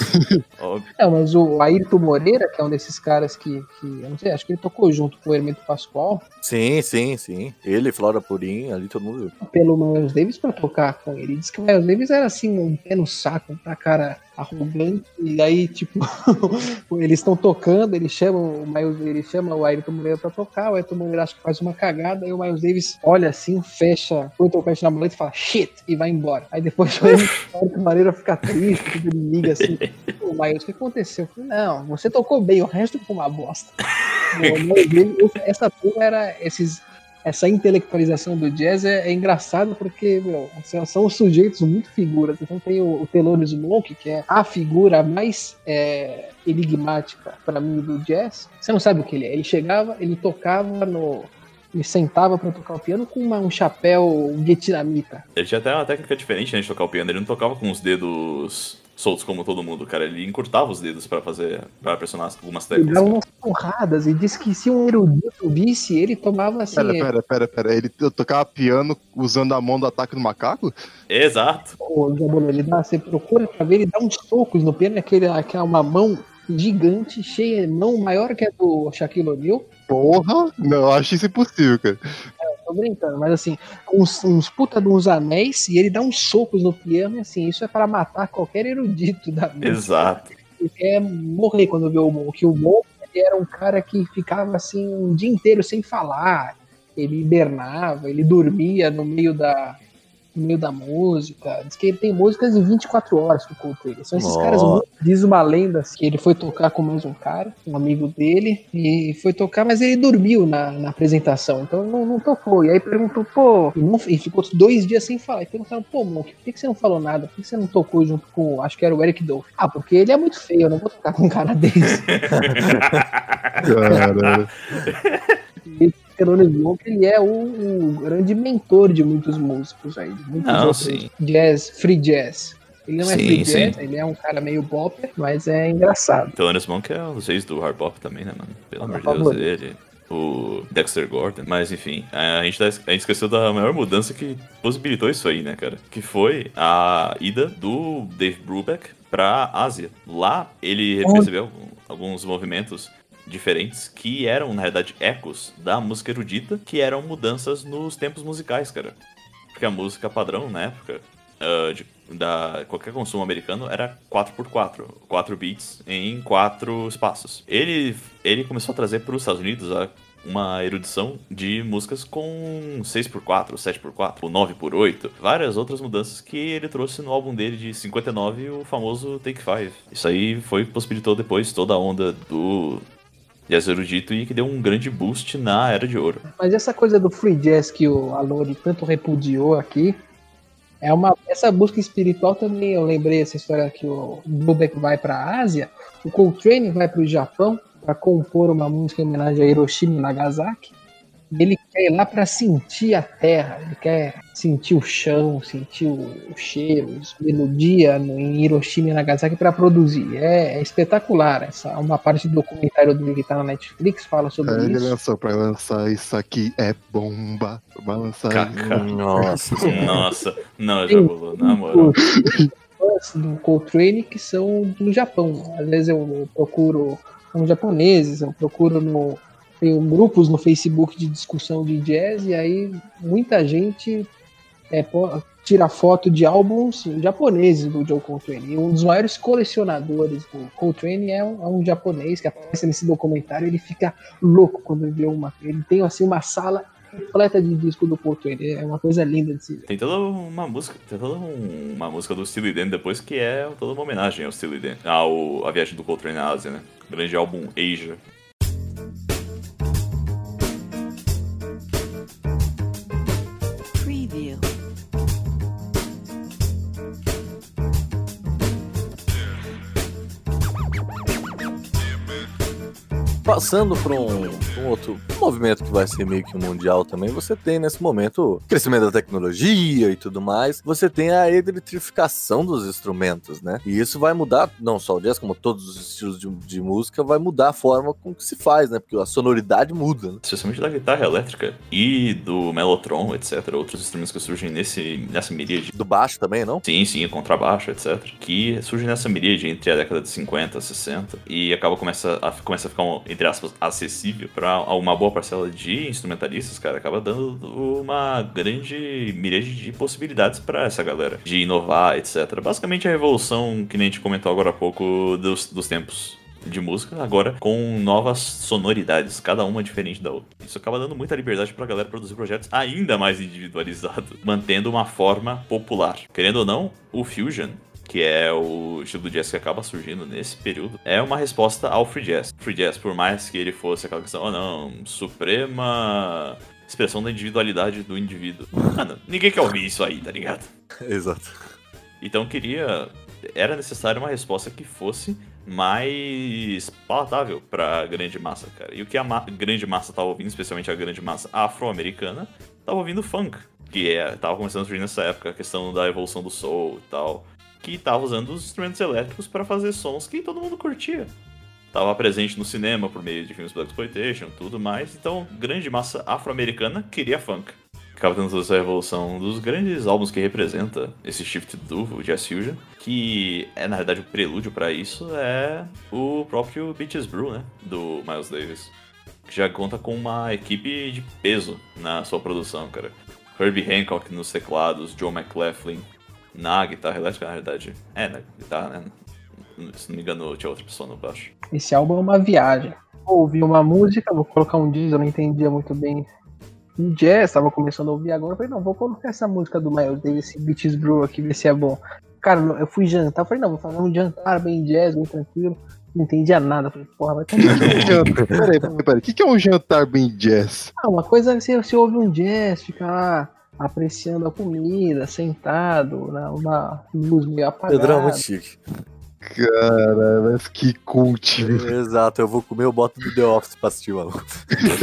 Speaker 2: Óbvio.
Speaker 4: Não, mas o Ayrton Moreira, que é um desses caras que, que, eu não sei, acho que ele tocou junto com o Hermeto Pascoal,
Speaker 1: Sim, sim, sim. Ele, Flora Purim, ali todo mundo.
Speaker 4: pelo Miles Davis pra tocar com ele. Disse que o Miles Davis era assim, um pé no saco, um cara arrogante, e aí, tipo, eles estão tocando, ele chama o Miles, ele chama o Ayrton Moreira pra tocar, o Ayrton Moreira acho que faz uma cagada, aí o Miles Davis olha assim, fecha, o tocante na maleta e fala shit, e vai embora. Aí depois o Ayrton Moreira fica triste, ele liga assim, o Miles, o que aconteceu? Eu falei, não, você tocou bem, o resto foi uma bosta. O Miles Davis, essa porra era esses essa intelectualização do jazz é, é engraçado porque, meu, são, sujeitos muito figuras. Então tem o, o Thelonious Monk, que é a figura mais é, enigmática para mim do jazz. Você não sabe o que ele é. Ele chegava, ele tocava no. Ele sentava para tocar o piano com uma- um chapéu vietnamita.
Speaker 2: Ele tinha até uma técnica diferente né, de tocar o piano, ele não tocava com os dedos soltos como todo mundo, cara. Ele encurtava os dedos pra fazer, para pressionar algumas
Speaker 4: Ele
Speaker 2: teclas.
Speaker 4: dava
Speaker 2: cara.
Speaker 4: umas porradas e disse que se um erudito visse, ele tomava assim.
Speaker 3: Pera, pera, pera, pera. Ele tocava piano usando a mão do ataque do macaco?
Speaker 2: Exato.
Speaker 4: Ô, Zabolo, ele dá, você procura pra ver, ele dá uns socos no piano, aquele, aquela uma mão gigante, cheia, mão maior que a do Shaquille O'Neal.
Speaker 3: Porra! Não, eu acho isso impossível, cara.
Speaker 4: Tô brincando, mas assim, uns, uns puta de uns anéis e ele dá uns socos no piano, e assim, isso é para matar qualquer erudito da música.
Speaker 2: Exato.
Speaker 4: Ele quer morrer quando vê o Mon, que o Mon era um cara que ficava assim um dia inteiro sem falar, ele hibernava, ele dormia no meio da no meio da música. Diz que ele tem músicas de 24 horas com o Coldplay. São esses
Speaker 1: Nossa.
Speaker 4: caras muito. Diz uma lenda que ele foi tocar com mais um cara, um amigo dele, e foi tocar, mas ele dormiu na, na apresentação, então não, não tocou. E aí perguntou, pô, e, não- e ficou dois dias sem falar. E perguntaram, pô, Monk, por que, que você não falou nada? Por que você não tocou junto com, acho que era o Eric Dolphy? Ah, porque ele é muito feio, eu não vou tocar com um cara desse.
Speaker 3: Cara,
Speaker 4: E Thelonious Monk, ele é o, o grande mentor de muitos músicos aí, muitos
Speaker 2: Não,
Speaker 4: outros
Speaker 2: sim.
Speaker 4: jazz, free jazz. Ele não é
Speaker 2: Sim,
Speaker 4: free
Speaker 2: sim.
Speaker 4: jazz, ele é um cara meio bopper, mas é engraçado.
Speaker 2: Thelonious Monk é um dos reis do hard bop também, né, mano? Pelo amor de Deus, ele. O Dexter Gordon. Mas enfim, a gente, tá- a gente esqueceu da maior mudança que possibilitou isso aí, né, cara? Que foi a ida do Dave Brubeck pra Ásia. Lá ele recebeu alguns movimentos diferentes que eram, na realidade, ecos da música erudita, que eram mudanças nos tempos musicais, cara. Porque a música padrão na época ah, de da qualquer consumo americano era 4x4, 4 beats em 4 espaços. Ele ele começou a trazer para os Estados Unidos a uma erudição de músicas com 6x4, 7x4, 9x8, várias outras mudanças que ele trouxe no álbum dele de 59, o famoso Take 5. Isso aí foi possibilitou depois toda a onda do jazz erudito e que deu um grande boost na Era de Ouro.
Speaker 4: Mas essa coisa do free jazz que o Alori tanto repudiou aqui, é uma essa busca espiritual também. Eu lembrei essa história que o Brubeck vai para a Ásia, o Coltrane vai para o Japão para compor uma música em homenagem a Hiroshima e Nagasaki. Ele quer ir lá para sentir a terra, ele quer sentir o chão, sentir o, cheiro, melodia em Hiroshima e Nagasaki para produzir. É, é espetacular. Essa é uma parte do documentário dele que tá na Netflix fala sobre
Speaker 3: ele
Speaker 4: isso.
Speaker 3: lançou pra lançar isso aqui é bomba. Vai lançar
Speaker 2: Kaká.
Speaker 1: Nossa.
Speaker 2: Nossa, não, já rolou, na moral.
Speaker 4: fãs do Coltrane que são do Japão. Às vezes eu, eu procuro são japoneses, eu procuro no tenho grupos no Facebook de discussão de jazz e aí muita gente é, tira foto de álbuns japoneses do Joe Coltrane. Um dos maiores colecionadores do Coltrane é um, é um japonês que aparece nesse documentário. Ele fica louco quando vê uma. Ele tem assim uma sala repleta de disco do Coltrane. É uma coisa linda de se ver.
Speaker 2: Tem toda uma música, tem toda um- uma música do Steely Dan depois que é toda uma homenagem ao Steely Dan, ao a viagem do Coltrane na Ásia, né? Grande álbum Asia.
Speaker 1: Passando para um, um outro movimento que vai ser meio que mundial também, você tem nesse momento o crescimento da tecnologia e tudo mais. Você tem a eletrificação dos instrumentos, né? E isso vai mudar, não só o jazz, como todos os estilos de, de música, vai mudar a forma com que se faz, né? Porque a sonoridade muda, né?
Speaker 2: Especialmente da guitarra elétrica e do mellotron, etc. Outros instrumentos que surgem nesse, nessa miríade.
Speaker 1: Do baixo também, não?
Speaker 2: Sim, sim, o contrabaixo, etc. Que surge nessa miríade entre a década de 50 e 60 e acaba começa a, começa a ficar, um, entre aspas, acessível para uma boa parcela de instrumentalistas, cara. Acaba dando uma grande miríade de possibilidades para essa galera de inovar, etc. Basicamente a revolução que nem a gente comentou agora há pouco dos, dos tempos de música, agora com novas sonoridades, cada uma diferente da outra. Isso acaba dando muita liberdade pra galera produzir projetos ainda mais individualizados, mantendo uma forma popular. Querendo ou não, o Fusion, que é o estilo do jazz que acaba surgindo nesse período, é uma resposta ao free jazz. Free jazz, por mais que ele fosse aquela questão, oh não, suprema expressão da individualidade do indivíduo. Mano, ninguém quer ouvir isso aí, tá ligado?
Speaker 1: Exato.
Speaker 2: Então queria. Era necessário uma resposta que fosse mais palatável pra grande massa, cara. E o que a ma- grande massa tava ouvindo, especialmente a grande massa afro-americana, tava ouvindo funk. Que é, tava começando a surgir nessa época, a questão da evolução do soul e tal. Que tava usando os instrumentos elétricos para fazer sons que todo mundo curtia. Tava presente no cinema por meio de filmes Black Exploitation, tudo mais. Então, grande massa afro-americana queria funk. Acaba tendo toda essa revolução Um dos grandes álbuns que representa esse shift do Jazz Fusion, que é na verdade o prelúdio para isso, é o próprio Beaches Brew, né, do Miles Davis, que já conta com uma equipe de peso na sua produção, cara. Herbie Hancock nos teclados, Joe McLaughlin na guitarra elétrica, na verdade. É, na guitarra, né? Se não me engano, tinha outra pessoa no baixo.
Speaker 4: Esse álbum é uma viagem. Vou ouvir uma música, vou colocar um disco, eu não entendia muito bem em jazz, tava começando a ouvir agora. Eu falei, não, vou colocar essa música do Miles Davis, esse Beaches Brew aqui, ver se é bom. Cara, eu fui jantar, eu falei, não, vou fazer um jantar bem jazz, bem tranquilo. Não entendia nada. Eu falei, porra, vai tomar.
Speaker 3: Jantar- Peraí, peraí, peraí. O que, que é um jantar bem jazz?
Speaker 4: Ah, uma coisa é você, você ouve um jazz, fica lá apreciando a comida, sentado, na uma luz meio apagada.
Speaker 1: Pedrão é muito chique.
Speaker 3: Cara, mas que cult, velho.
Speaker 1: Exato, eu vou comer, eu boto do The Office pra assistir, mano.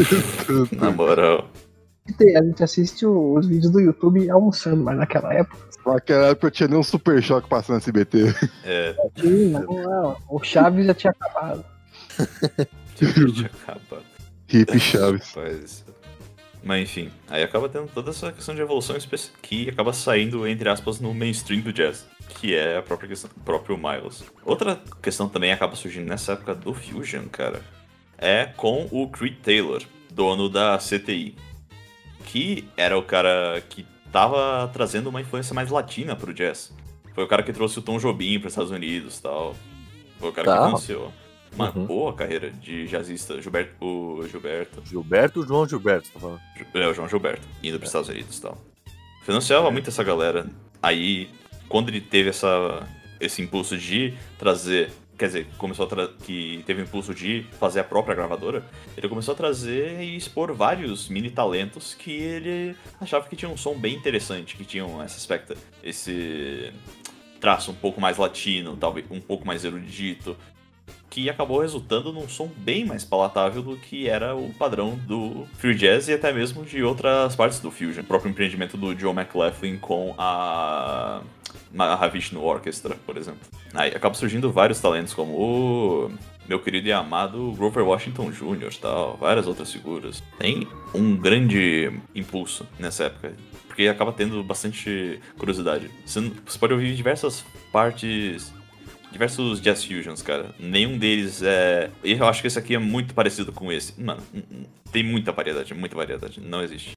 Speaker 2: Na moral.
Speaker 4: A gente assiste os vídeos do YouTube almoçando, mas naquela época.
Speaker 3: Naquela época eu tinha nem um super choque passando esse BT.
Speaker 2: É,
Speaker 4: Sim, não, não, o Chaves já tinha acabado.
Speaker 2: tinha acabado.
Speaker 3: Hip Chaves.
Speaker 2: Mas, mas enfim, aí acaba tendo toda essa questão de evolução que acaba saindo, entre aspas, no mainstream do jazz, que é a própria questão, o próprio Miles. Outra questão também acaba surgindo nessa época do Fusion, cara, é com o Creed Taylor, dono da CTI, que era o cara que tava trazendo uma influência mais latina pro jazz. Foi o cara que trouxe o Tom Jobim para os Estados Unidos tal. Foi o cara
Speaker 1: Tá.
Speaker 2: que financiou uma
Speaker 1: Uhum.
Speaker 2: boa carreira de jazzista, Gilberto, o Gilberto.
Speaker 1: Gilberto ou João Gilberto, tá falando?
Speaker 2: É, o João Gilberto, indo para os Estados Unidos e tal. Financiava muito essa galera. Aí, quando ele teve essa, esse impulso de trazer. Quer dizer, começou a que teve o impulso de fazer a própria gravadora, ele começou a trazer e expor vários mini talentos que ele achava que tinham um som bem interessante, que tinham esse aspecto, esse traço um pouco mais latino, talvez um pouco mais erudito, que acabou resultando num som bem mais palatável do que era o padrão do free jazz e até mesmo de outras partes do fusion. O próprio empreendimento do Joe McLaughlin com a Mahavishnu Orchestra, por exemplo. Aí acaba surgindo vários talentos como o meu querido e amado Grover Washington Jr., tal, várias outras figuras. Tem um grande impulso nessa época, porque acaba tendo bastante curiosidade. Você, pode ouvir diversas partes diversos jazz fusions, cara. Nenhum deles é. Eu acho que esse aqui é muito parecido com esse. Mano, tem muita variedade, muita variedade. Não existe.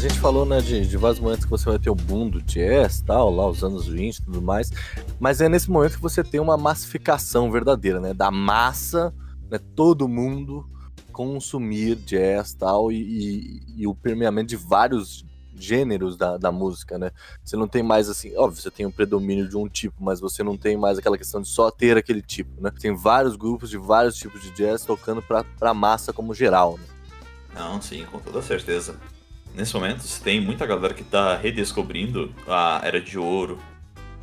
Speaker 1: Gente falou, né, de, de vários momentos que você vai ter o boom do jazz, tal, lá os anos 20 e tudo mais, mas é nesse momento que você tem uma massificação verdadeira, né, da massa, né, todo mundo consumir jazz, tal, e, e, e o permeamento de vários gêneros da, da música, né, você não tem mais, assim, óbvio, você tem o predomínio de um tipo, mas você não tem mais aquela questão de só ter aquele tipo, né, tem vários grupos de vários tipos de jazz tocando pra, pra massa como geral, né.
Speaker 2: Não, sim, com toda certeza. Nesse momento, você tem muita galera que tá redescobrindo a Era de Ouro,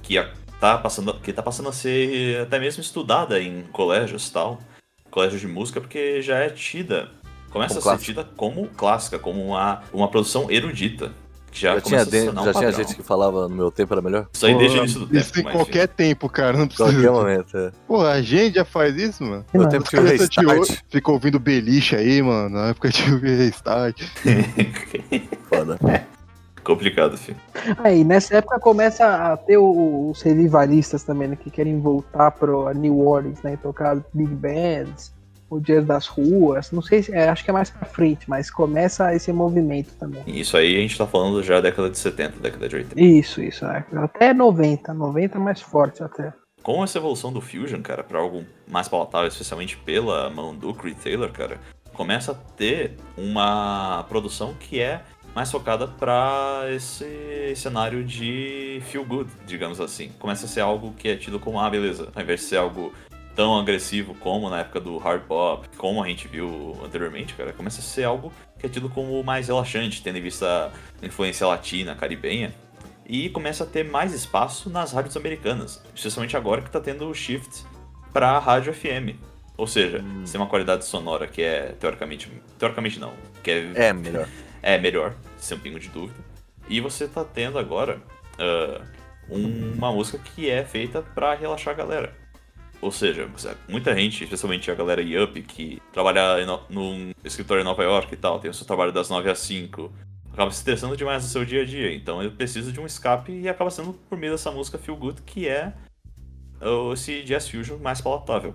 Speaker 2: que tá passando, que tá passando a ser até mesmo estudada em colégios tal. Colégios de música, porque já é tida. Começa
Speaker 1: Como
Speaker 2: a ser
Speaker 1: clássica.
Speaker 2: tida como clássica, como uma, uma produção erudita. Que já,
Speaker 1: Já, tinha, de-
Speaker 2: um
Speaker 1: já tinha gente que falava no meu tempo era melhor?
Speaker 2: Isso aí desde o início do tempo.
Speaker 3: Isso em
Speaker 2: mas,
Speaker 3: qualquer tempo, cara. Não precisa.
Speaker 1: Qualquer momento, é.
Speaker 3: Pô, a gente já faz isso, mano.
Speaker 1: Meu
Speaker 4: Não,
Speaker 1: tempo
Speaker 3: Criança de
Speaker 1: restart.
Speaker 3: hoje fica ouvindo beliche aí, mano. Na época tinha o restart.
Speaker 1: Foda.
Speaker 2: Complicado, filho.
Speaker 4: Aí, nessa época começa a ter os revivalistas também, né, que querem voltar pro New Orleans, né, e tocar big bands, o jazz das ruas, não sei se, é, acho que é mais pra frente, mas começa esse movimento também.
Speaker 2: Isso aí a gente tá falando já da década de 70, década de 80.
Speaker 4: Isso, isso, é. até 90, 90 é mais forte até.
Speaker 2: Com essa evolução do Fusion, cara, pra algo mais palatável, especialmente pela mão do Creed Taylor, cara, começa a ter uma produção que é mais focada pra esse cenário de feel good, digamos assim. Começa a ser algo que é tido como, ah, beleza, ao invés de ser algo tão agressivo como na época do hard pop, como a gente viu anteriormente, cara, começa a ser algo que é tido como mais relaxante, tendo em vista a influência latina, caribenha. e começa a ter mais espaço nas rádios americanas, especialmente agora que tá tendo o shift pra rádio FM. Ou seja, você tem uma qualidade sonora que é teoricamente, teoricamente não, que é,
Speaker 1: É melhor.
Speaker 2: é melhor, sem um pingo de dúvida. E você tá tendo agora ah, uma música que é feita pra relaxar a galera. Ou seja, muita gente, especialmente a galera Yup, que trabalha num escritório em Nova York e tal, tem o seu trabalho das 9 às 5, acaba se estressando demais no seu dia a dia. Então ele precisa de um escape e acaba sendo por meio dessa música Feel Good, que é esse jazz fusion mais palatável.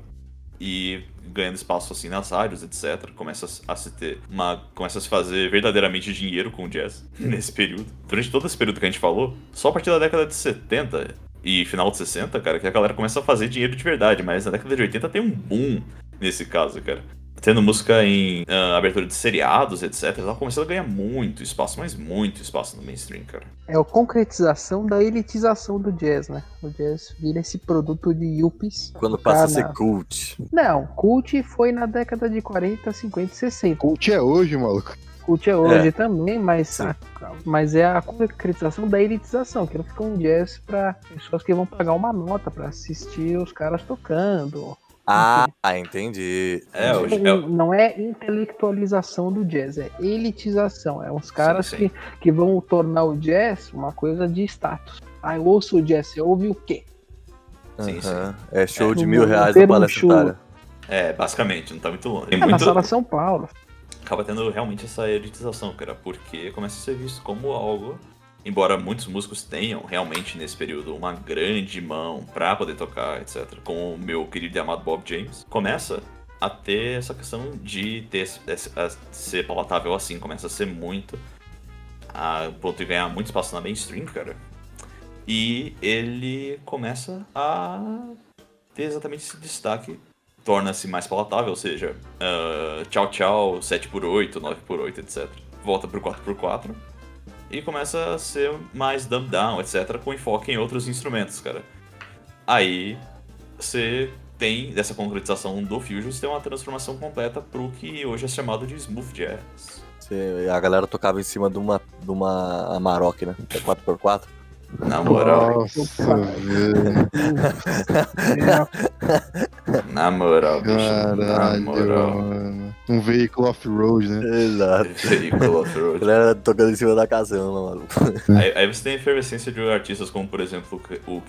Speaker 2: E ganhando espaço assim nas rádios, etc. Começa a se ter uma. Começa a se fazer verdadeiramente dinheiro com o jazz nesse período. Durante todo esse período que a gente falou, só a partir da década de 70 e final de 60, cara, que a galera começa a fazer dinheiro de verdade. Mas na década de 80 tem um boom nesse caso, cara. Tendo música em ah, abertura de seriados, etc. Ela começando a ganhar muito espaço, mas muito espaço no mainstream, cara.
Speaker 4: É a concretização da elitização do jazz, né? O jazz vira esse produto de yuppies.
Speaker 1: Quando passa a ser
Speaker 4: na-
Speaker 1: cult.
Speaker 4: Não, cult foi na década de 40, 50 e 60.
Speaker 3: Cult é hoje, maluco.
Speaker 4: Cult é hoje
Speaker 1: É.
Speaker 4: também, mas, a- mas é a concretização da elitização, que não fica um jazz pra pessoas que vão pagar uma nota pra assistir os caras tocando.
Speaker 1: Ah, entendi.
Speaker 2: É, hoje.
Speaker 4: Não, não é intelectualização do jazz, é elitização. É uns caras
Speaker 2: sim.
Speaker 4: Que, que vão tornar o jazz uma coisa de status. Ah, eu ouço o jazz, você ouve o quê?
Speaker 2: Sim, sim.
Speaker 1: É show
Speaker 4: É,
Speaker 1: de mil reais na palestra otária.
Speaker 2: É, basicamente, não tá muito longe. Tem
Speaker 4: É, na
Speaker 2: muito-
Speaker 4: sala São Paulo.
Speaker 2: Acaba tendo realmente essa elitização, cara, porque começa a ser visto como algo, embora muitos músicos tenham realmente nesse período uma grande mão pra poder tocar, etc. Como o meu querido e amado Bob James, começa a ter essa questão de ter ser palatável assim, começa a ser muito a ponto de ganhar muito espaço na mainstream, cara. E ele começa a ter exatamente esse destaque torna-se mais palatável, ou seja, ah, tchau tchau, 7x8, 9x8, etc. Volta pro 4x4 e começa a ser mais dumb down, etc., com enfoque em outros instrumentos, cara. Aí você tem, dessa concretização do Fusion, você tem uma transformação completa pro que hoje é chamado de smooth jazz.
Speaker 1: A galera tocava em cima de uma, de uma Amarok, né? É 4x4.
Speaker 2: Na moral,
Speaker 3: Nossa, velho.
Speaker 2: na moral, bicho, na
Speaker 3: Caralho,
Speaker 2: moral.
Speaker 3: mano. Um veículo off-road, né?
Speaker 1: Exato.
Speaker 2: Veículo
Speaker 1: A
Speaker 2: off-road.
Speaker 1: galera tocando em cima da casama, maluco.
Speaker 2: Aí, aí você tem a efervescência de artistas como, por exemplo, o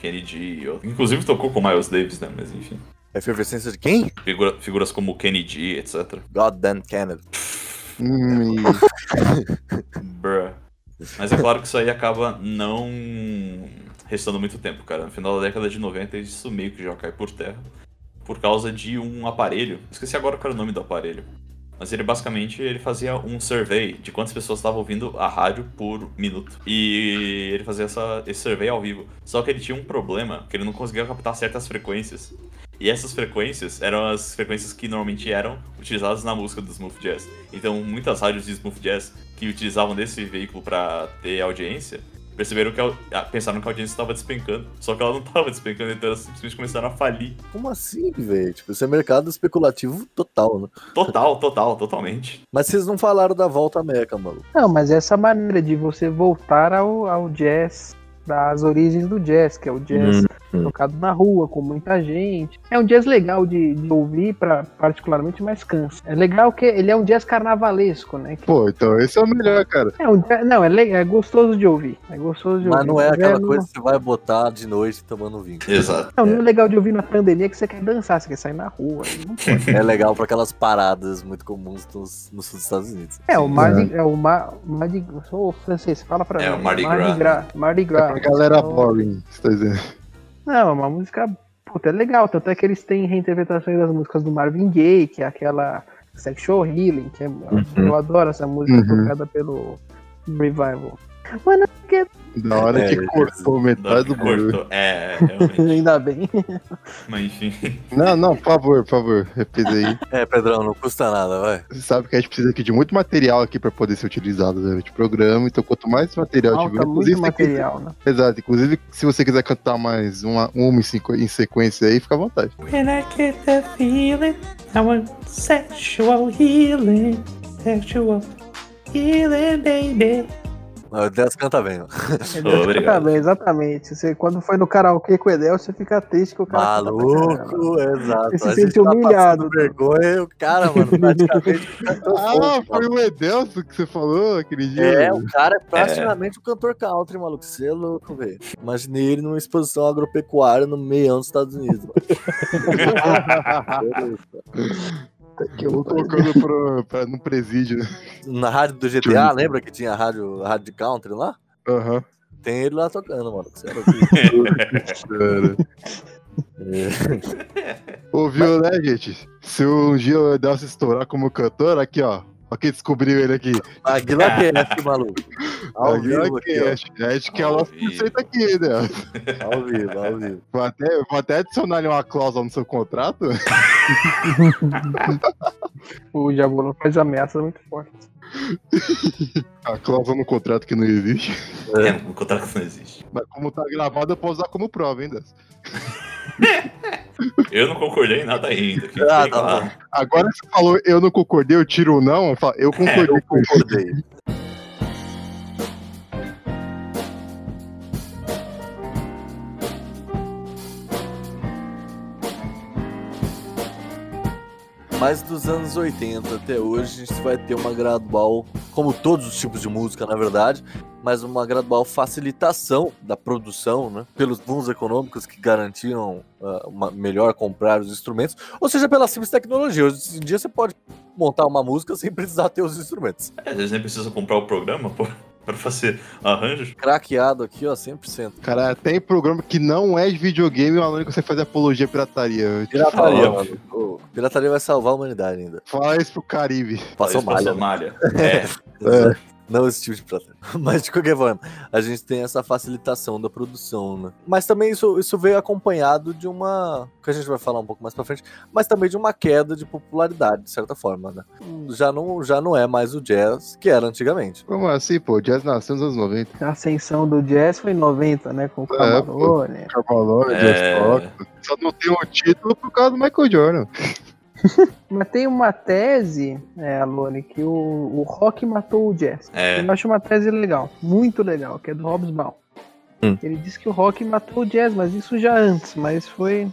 Speaker 2: ou- inclusive tocou com o Miles Davis, né? Mas enfim.
Speaker 1: Efervescência de quem?
Speaker 2: Figura- figuras como o Kenny G, etc.
Speaker 1: Goddamn Canada.
Speaker 3: Hum, e-
Speaker 2: Bruh. Mas é claro que isso aí acaba não restando muito tempo, cara. No final da década de 90, isso meio que já cai por terra. Por causa de um aparelho. Esqueci agora qual era o nome do aparelho. Mas ele basicamente ele fazia um survey de quantas pessoas estavam ouvindo a rádio por minuto. E ele fazia essa, esse survey ao vivo. Só que ele tinha um problema, que ele não conseguia captar certas frequências. E essas frequências eram as frequências que normalmente eram utilizadas na música do Smooth Jazz. Então, muitas rádios de Smooth Jazz que utilizavam desse veículo para ter audiência, perceberam que a, ah, pensaram que a audiência estava despencando. Só que ela não estava despencando, então elas simplesmente começaram a falir.
Speaker 1: Como assim, velho? Tipo, isso é mercado especulativo total, né?
Speaker 2: Total, total, totalmente.
Speaker 1: Mas vocês não falaram da volta à Meca, maluco.
Speaker 4: Não, mas essa maneira de você voltar ao, ao jazz, das origens do jazz, que é o jazz
Speaker 1: hum.
Speaker 4: Tocado na rua, com muita gente. É um jazz legal de, de ouvir, pra, particularmente, mas cansa. É legal que ele é um jazz carnavalesco, né? Que-
Speaker 3: Pô, então esse é o melhor, cara.
Speaker 4: É um jazz- não, é, le- é gostoso de ouvir. É gostoso de
Speaker 1: Mas
Speaker 4: ouvir.
Speaker 1: não é aquela
Speaker 4: não-
Speaker 1: coisa que você vai botar de noite tomando vinho.
Speaker 2: Exato.
Speaker 4: Não, não é legal de ouvir na pandemia que você quer dançar, você quer sair na rua. aí Não pode.
Speaker 1: É legal pra aquelas paradas muito comuns nos, no sul dos Estados Unidos.
Speaker 4: É, o Mardi, é o Mar, Mardi, eu sou francês, fala pra
Speaker 2: É,
Speaker 4: mim.
Speaker 2: o Mardi
Speaker 4: Mardi
Speaker 2: Gras.
Speaker 4: Gras. Mardi
Speaker 3: É
Speaker 4: Gras.
Speaker 3: pra galera
Speaker 4: Então,
Speaker 3: boring, você tá dizendo.
Speaker 4: Não, é uma música, puta, é legal, tanto é que eles têm reinterpretações das músicas do Marvin Gaye, que é aquela Sexual Healing, que é, eu adoro essa música
Speaker 3: Uhum.
Speaker 4: tocada pelo Revival. Mano, que...
Speaker 3: Da hora
Speaker 1: É,
Speaker 3: que cortou metade do.
Speaker 2: Cortou. É, realmente.
Speaker 4: ainda bem.
Speaker 2: Mas enfim.
Speaker 3: Não, não, por favor, por favor, repita aí.
Speaker 1: É, Pedrão, não custa nada, vai.
Speaker 3: Você sabe que a gente precisa aqui de muito material aqui pra poder ser utilizado durante o programa, então quanto mais material
Speaker 4: Falta
Speaker 3: tiver,
Speaker 4: muito material, né?
Speaker 3: quiser- Exato, inclusive se você quiser cantar mais uma, uma em, sequ- em sequência aí, fica à vontade.
Speaker 10: When I get that feeling, I want sexual healing, sexual healing, baby.
Speaker 1: O Edelcio canta bem. ó.
Speaker 4: Tá bem, exatamente. Você, quando foi no karaokê com o Edel, você fica triste que o cara. canta.
Speaker 1: Maluco, exato.
Speaker 4: Você se sente
Speaker 1: tá
Speaker 4: humilhado.
Speaker 1: vergonha e o cara, mano, praticamente
Speaker 3: Ah, foi
Speaker 1: mano.
Speaker 3: o Edelso que você falou aquele dia?
Speaker 1: É, o cara é praticamente um cantor country, maluco. Você é louco, velho. Imaginei ele numa exposição agropecuária no meião dos Estados Unidos. mano.
Speaker 4: Que
Speaker 3: Eu
Speaker 4: louco.
Speaker 3: colocando pro, pra, no presídio. né?
Speaker 1: Na rádio do GTA, lembra que tinha a rádio, a rádio de country lá?
Speaker 3: Aham.
Speaker 1: Tem ele lá tocando, mano. É louco.
Speaker 3: Cara. Ouviu, né, gente? Se um dia o Edelso estourar como cantor, aqui, ó. Ó quem descobriu ele aqui.
Speaker 1: Aguila Cast, maluco. Ao
Speaker 3: Aguila
Speaker 1: vivo aqui,
Speaker 3: Cast. A gente quer o nosso conceito aqui, né?
Speaker 1: Ao vivo, ao vivo.
Speaker 3: Vou até, vou até adicionar ali uma cláusula no seu contrato.
Speaker 4: O Jabulon faz ameaças muito fortes.
Speaker 3: A cláusula no contrato que não existe.
Speaker 2: É, o contrato não existe.
Speaker 3: Mas como tá gravado, eu posso usar como prova ainda.
Speaker 2: Eu não concordei em nada ainda. Que
Speaker 1: Ah, tá.
Speaker 3: Agora que você falou eu não concordei, eu tiro o não, eu falo, eu concordei
Speaker 1: Eu
Speaker 3: com isso.
Speaker 1: concordei. Mas dos anos 80 até hoje, a gente vai ter uma gradual, como todos os tipos de música, na verdade, mas uma gradual facilitação da produção, né? Pelos bons econômicos que garantiam ah, uma, melhor comprar os instrumentos, ou seja, pela simples tecnologia. Hoje em dia você pode montar uma música sem precisar ter os instrumentos.
Speaker 2: É, Às vezes nem precisa comprar o programa, pô, pra fazer arranjo.
Speaker 1: Craqueado aqui, ó, 100%.
Speaker 3: Cara, tem programa que não é de videogame, o aluno que você faz apologia à pirataria.
Speaker 1: Pirataria, mano. Pirataria vai salvar a humanidade ainda.
Speaker 3: Fala isso pro Caribe.
Speaker 1: Passou
Speaker 2: Faz pra
Speaker 1: malha.
Speaker 2: Somália. É,
Speaker 3: É.
Speaker 1: Não esse tipo de pirataria. Mas de qualquer forma, a gente tem essa facilitação da produção, né? Mas também isso, isso veio acompanhado de uma. que a gente vai falar um pouco mais pra frente, mas também de uma queda de popularidade, de certa forma, né? Já não, já não é mais o jazz que era antigamente.
Speaker 3: Como assim, pô? O Jazz nasceu nos anos 90.
Speaker 4: A ascensão do jazz foi em 90, né? Com o
Speaker 3: É,
Speaker 4: Camarone.
Speaker 3: Cavalone,
Speaker 2: É.
Speaker 3: Jazz Rock. Só não tem um título por causa do Michael Jordan.
Speaker 4: Mas tem uma tese, é, Alone, que o, o rock matou o jazz.
Speaker 2: é.
Speaker 4: Eu acho uma tese legal, muito legal, que é do Hobsbawm.
Speaker 1: Hum.
Speaker 4: Ele diz que o rock matou o jazz, mas isso já antes, mas foi,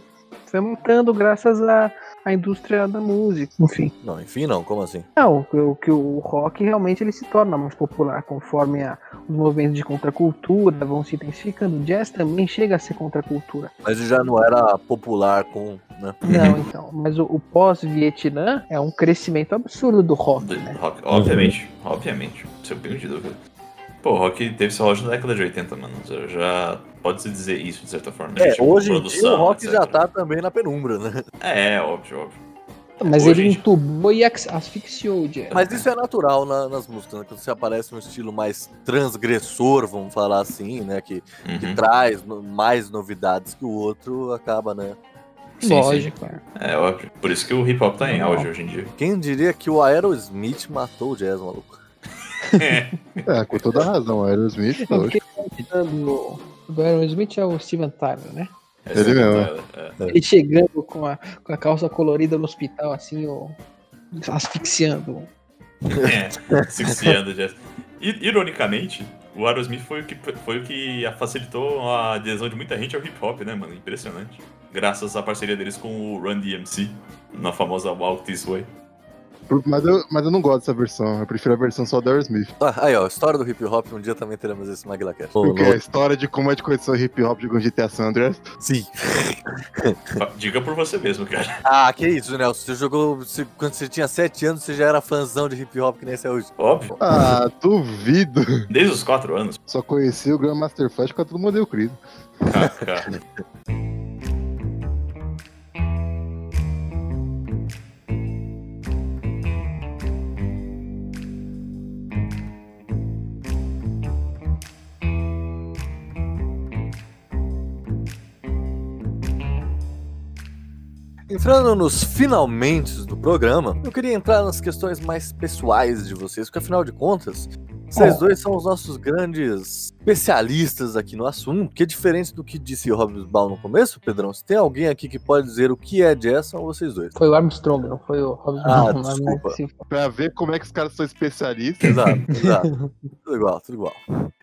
Speaker 4: foi matando graças à, à indústria da música. Enfim.
Speaker 1: Não, enfim, não, como assim?
Speaker 4: Não, que o, que o rock realmente ele se torna mais popular conforme a- os movimentos de contracultura vão se intensificando. O jazz também chega a ser contracultura.
Speaker 1: Mas já não era popular com. Né?
Speaker 4: Não, então. Mas o, o pós-Vietnã é um crescimento absurdo do rock,
Speaker 2: Do
Speaker 4: né?
Speaker 2: rock, obviamente, obviamente. Sem pingo de dúvida. Pô, o rock teve seu auge na década de 80, mano. Já- Já pode-se dizer isso, de certa forma.
Speaker 1: É,
Speaker 2: Tipo,
Speaker 1: hoje em dia o
Speaker 2: produção,
Speaker 1: rock
Speaker 2: etc.
Speaker 1: já tá também na penumbra, né?
Speaker 2: É, óbvio, óbvio.
Speaker 4: Mas
Speaker 2: Hoje,
Speaker 4: ele
Speaker 2: gente.
Speaker 4: entubou e asfixiou o jazz.
Speaker 1: Mas isso é natural na- nas músicas, né? Quando você aparece um estilo mais transgressor, vamos falar assim, né? Que, que
Speaker 2: Uhum.
Speaker 1: traz no- mais novidades que o outro, acaba, né?
Speaker 2: Sim, sim.
Speaker 4: Lógico, é.
Speaker 2: É óbvio. Por isso que o hip hop tá em auge hoje em dia.
Speaker 1: Quem diria que o Aerosmith matou o jazz, maluco?
Speaker 3: É, com toda razão. Aerosmith,
Speaker 4: Não, porque do, do Aerosmith é o Steven Tyler, né?
Speaker 2: Essa
Speaker 3: Ele
Speaker 2: é-
Speaker 3: mesmo,
Speaker 2: é-
Speaker 4: Ele chegando com a, com a calça colorida no hospital, assim, ó, asfixiando.
Speaker 2: É, asfixiando. I- Ironicamente, o Aerosmith foi o, que, foi o que facilitou a adesão de muita gente ao hip hop, né, mano? Impressionante. Graças à parceria deles com o Run DMC, na famosa Walk This Way.
Speaker 3: Mas eu, mas eu não gosto dessa versão. Eu prefiro a versão só do Aerosmith.
Speaker 1: Ah, aí, ó, história do hip hop, um dia também teremos esse MaglaCast.
Speaker 3: Porque é a história de como a gente conheceu o hip hop de GTA San Andreas.
Speaker 1: Sim.
Speaker 2: Diga por você mesmo, cara.
Speaker 1: Ah, que isso, Nelson. Você jogou. você- quando você tinha 7 anos, você já era fãzão de hip hop que nem esse é hoje.
Speaker 2: Óbvio.
Speaker 3: Ah, duvido.
Speaker 2: Desde os 4 anos.
Speaker 3: Só conheci o Grandmaster Flash por causa do modelo Creed.
Speaker 2: Cara.
Speaker 1: Entrando nos finalmente do programa, eu queria entrar nas questões mais pessoais de vocês, porque afinal de contas, Vocês dois são os nossos grandes especialistas aqui no assunto, porque diferente do que disse o Hobsbawm no começo, Pedrão, se tem alguém aqui que pode dizer o que é jazz, são vocês dois.
Speaker 4: Foi o Armstrong, não foi o Robson.
Speaker 1: Ah,
Speaker 4: Mas-
Speaker 1: desculpa.
Speaker 3: Pra ver como é que os caras são especialistas.
Speaker 1: Exato, exato. Tudo igual, tudo igual.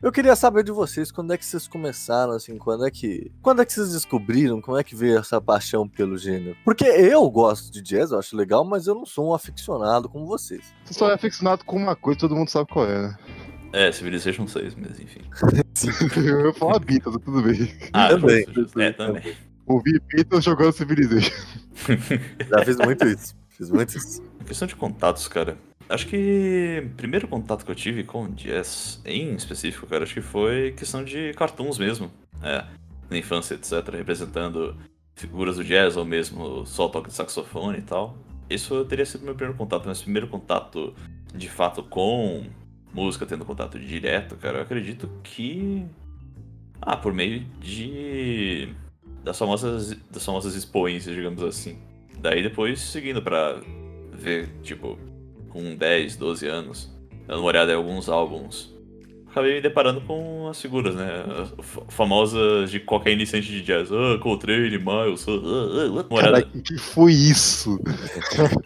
Speaker 1: Eu queria saber de vocês, quando é que vocês começaram, assim, quando é que. Quando é que vocês descobriram, como é que veio essa paixão pelo gênero? Porque eu gosto de jazz, eu acho legal, mas eu não sou um aficionado como vocês.
Speaker 3: Você só é aficionado com uma coisa, todo mundo sabe qual é, né?
Speaker 2: É, Civilization 6, mas enfim.
Speaker 3: Eu ia falar Beatles, tudo bem.
Speaker 2: Ah,
Speaker 1: Também.
Speaker 2: justo. É, também.
Speaker 3: Ouvi Beatles jogando Civilization.
Speaker 1: Já fiz muito isso. Fiz muito isso.
Speaker 2: Questão de contatos, cara. Acho que o primeiro contato que eu tive com jazz, em específico, cara, acho que foi questão de cartoons mesmo. É, na infância, etc. Representando figuras do jazz ou mesmo só toque de saxofone e tal. Isso teria sido meu primeiro contato, mas o primeiro contato de fato com música, tendo contato direto, cara, eu acredito que. Ah, por meio de. das famosas, das famosas expoências, digamos assim. Daí depois seguindo pra ver, tipo, com 10, 12 anos, dando uma olhada em alguns álbuns. Acabei me deparando com as figuras, né? fa- Famosas de qualquer iniciante de jazz. Ah, Coltrane, Miles. Ah, ah, ah. Uma olhada.
Speaker 3: Cara, o que foi isso?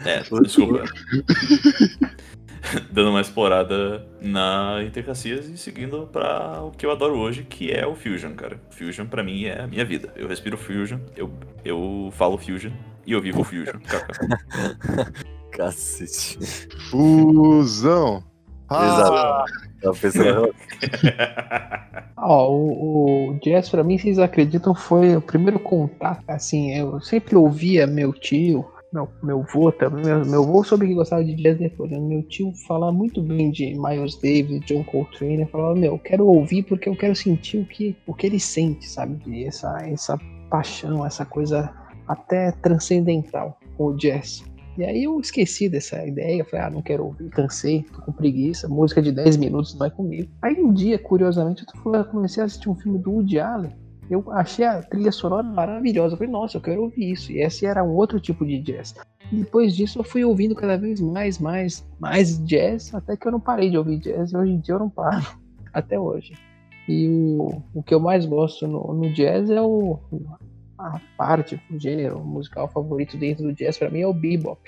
Speaker 2: É, desculpa. Dando uma explorada na Intercacias e seguindo pra o que eu adoro hoje, que é o Fusion, cara. Fusion pra mim é a minha vida. Eu respiro Fusion, eu, eu falo Fusion e eu vivo Fusion.
Speaker 1: Cacete.
Speaker 3: Fusão. Ah,
Speaker 1: Exato. Pensando.
Speaker 4: Ó, o, o jazz pra mim, vocês acreditam, foi o primeiro contato, assim, eu sempre ouvia meu tio, meu, meu vô também, meu, meu vô soube que gostava de jazz depois, né? meu tio falar muito bem de Miles Davis, John Coltrane, eu falava, meu, eu quero ouvir porque eu quero sentir o que, o que ele sente, sabe, de essa, essa paixão, essa coisa até transcendental com o jazz. E aí eu esqueci dessa ideia, falei, ah, não quero ouvir, cansei, tô com preguiça, música de 10 minutos não é comigo. Aí um dia, curiosamente, eu comecei a assistir um filme do Woody Allen, eu achei a trilha sonora maravilhosa, eu falei, nossa, eu quero ouvir isso, e esse era um outro tipo de jazz. E depois disso eu fui ouvindo cada vez mais, mais, mais jazz, até que eu não parei de ouvir jazz, e hoje em dia eu não paro, até hoje. E o, o que eu mais gosto no, no jazz é o, a parte, o gênero musical favorito dentro do jazz para mim é o bebop.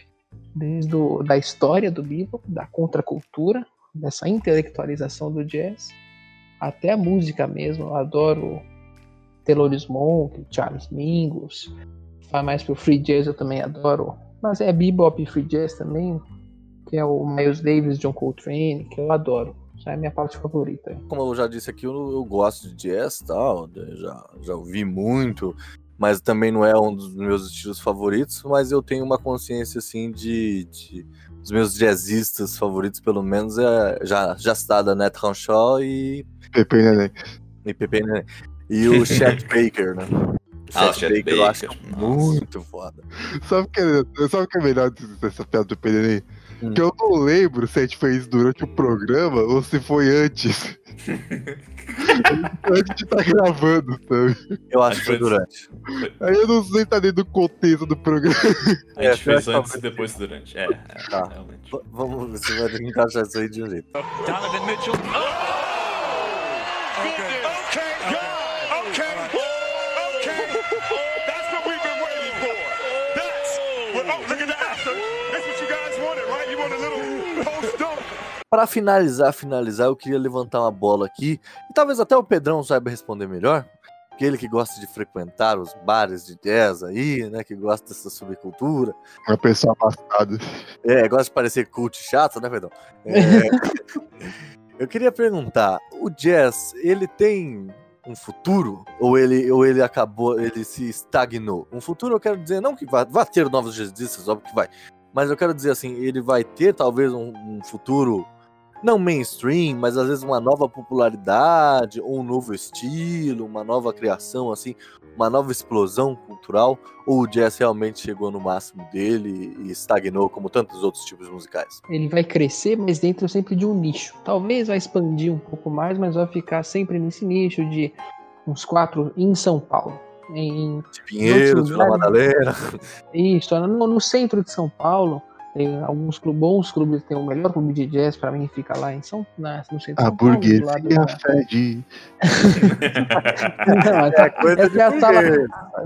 Speaker 4: Desde o, da história do bebop, da contracultura, dessa intelectualização do jazz, até a música mesmo. Eu adoro Thelonious Monk, Charles Mingus. Vai mais pro free jazz eu também adoro. Mas é bebop e free jazz também, que é o Miles Davis, John Coltrane, que eu adoro. Essa é a minha parte favorita.
Speaker 1: Como eu já disse aqui, eu, eu gosto de jazz e tal, né, já, já ouvi muito, mas também não é um dos meus estilos favoritos, mas eu tenho uma consciência assim de, de os meus jazzistas favoritos, pelo menos, é já, já citada Nat Hanshaw e,
Speaker 3: Pepe Neném.
Speaker 1: e Pepe Neném. E o Chet Baker, né? O
Speaker 2: Ah, o
Speaker 1: Chet
Speaker 2: Chet
Speaker 1: Baker eu acho
Speaker 2: Baker,
Speaker 1: que é
Speaker 2: nossa.
Speaker 1: muito foda.
Speaker 3: Sabe o que, é, sabe o que é melhor dessa piada do Neném?
Speaker 1: Hum.
Speaker 3: Que eu não lembro se a gente fez durante o programa ou se foi antes. antes de estar gravando, sabe?
Speaker 1: Eu acho que foi durante.
Speaker 3: Aí eu não sei se tá dentro do contexto do programa.
Speaker 2: A
Speaker 1: É,
Speaker 2: gente fez
Speaker 1: pior que
Speaker 2: antes e depois durante. É, é
Speaker 1: Tá.
Speaker 2: realmente.
Speaker 1: V- Vamos ver se vai ter que encaixar isso aí de um jeito.
Speaker 6: Donovan Mitchell. Oh! Okay, That's what we've been waiting for. That's what. Oh, look at the after. That's what you guys wanted, right? You want a little post dunk.
Speaker 1: Para finalizar, finalizar, eu queria levantar uma bola aqui. E talvez até o Pedrão saiba responder melhor. Que ele que gosta de frequentar os bares de jazz aí, né? Que gosta dessa subcultura.
Speaker 3: Uma pessoa afastada.
Speaker 1: É, gosta de parecer cult chato, né, Pedrão? É, eu queria perguntar, o jazz, ele tem um futuro? Ou ele, ou ele acabou, ele se estagnou? Um futuro eu quero dizer, não que vai ter novos jazzistas, óbvio que vai. Mas eu quero dizer assim, ele vai ter talvez um, um futuro não mainstream, mas às vezes uma nova popularidade, ou um novo estilo, uma nova criação, assim, uma nova explosão cultural, ou o jazz realmente chegou no máximo dele e estagnou como tantos outros tipos musicais?
Speaker 4: Ele vai crescer, mas dentro sempre de um nicho. Talvez vai expandir um pouco mais, mas vai ficar sempre nesse nicho de uns quatro em São Paulo. Em
Speaker 1: De Pinheiros, Vila Madalena.
Speaker 4: Isso, no, no centro de São Paulo Tem alguns clubes, bons clubes, tem o melhor clube de jazz pra mim, fica lá em São, na, no centro de
Speaker 3: A
Speaker 4: São Paulo, do lado
Speaker 3: burguesia
Speaker 4: da-
Speaker 3: fede.
Speaker 4: Não, essa,
Speaker 1: É coisa
Speaker 4: essa é a sala.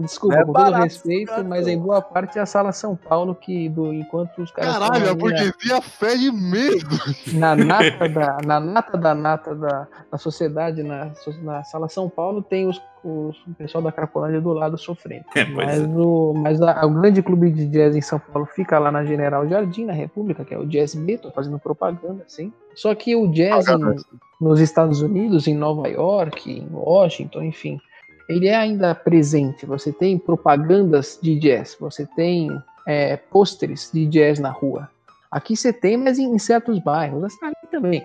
Speaker 4: Desculpa,
Speaker 1: É
Speaker 4: com todo respeito, mas em boa parte é a sala São Paulo que do enquanto os caras
Speaker 3: Caralho, a
Speaker 4: na-
Speaker 3: burguesia fede mesmo.
Speaker 4: na nata da, na nata da nata da, da sociedade, na, na sala São Paulo, tem os- o pessoal da Cracolândia do lado sofrendo.
Speaker 2: É,
Speaker 4: Mas,
Speaker 2: é.
Speaker 4: o, mas a- o grande clube de jazz em São Paulo fica lá na General Jardim, na República, que é o Jazz B, tô fazendo propaganda, assim. Só que o jazz em- nos Estados Unidos, em Nova York, em Washington, enfim, ele é ainda presente. Você tem propagandas de jazz, você tem é, pôsteres de jazz na rua. Aqui você tem, mas em, em certos bairros, ali também.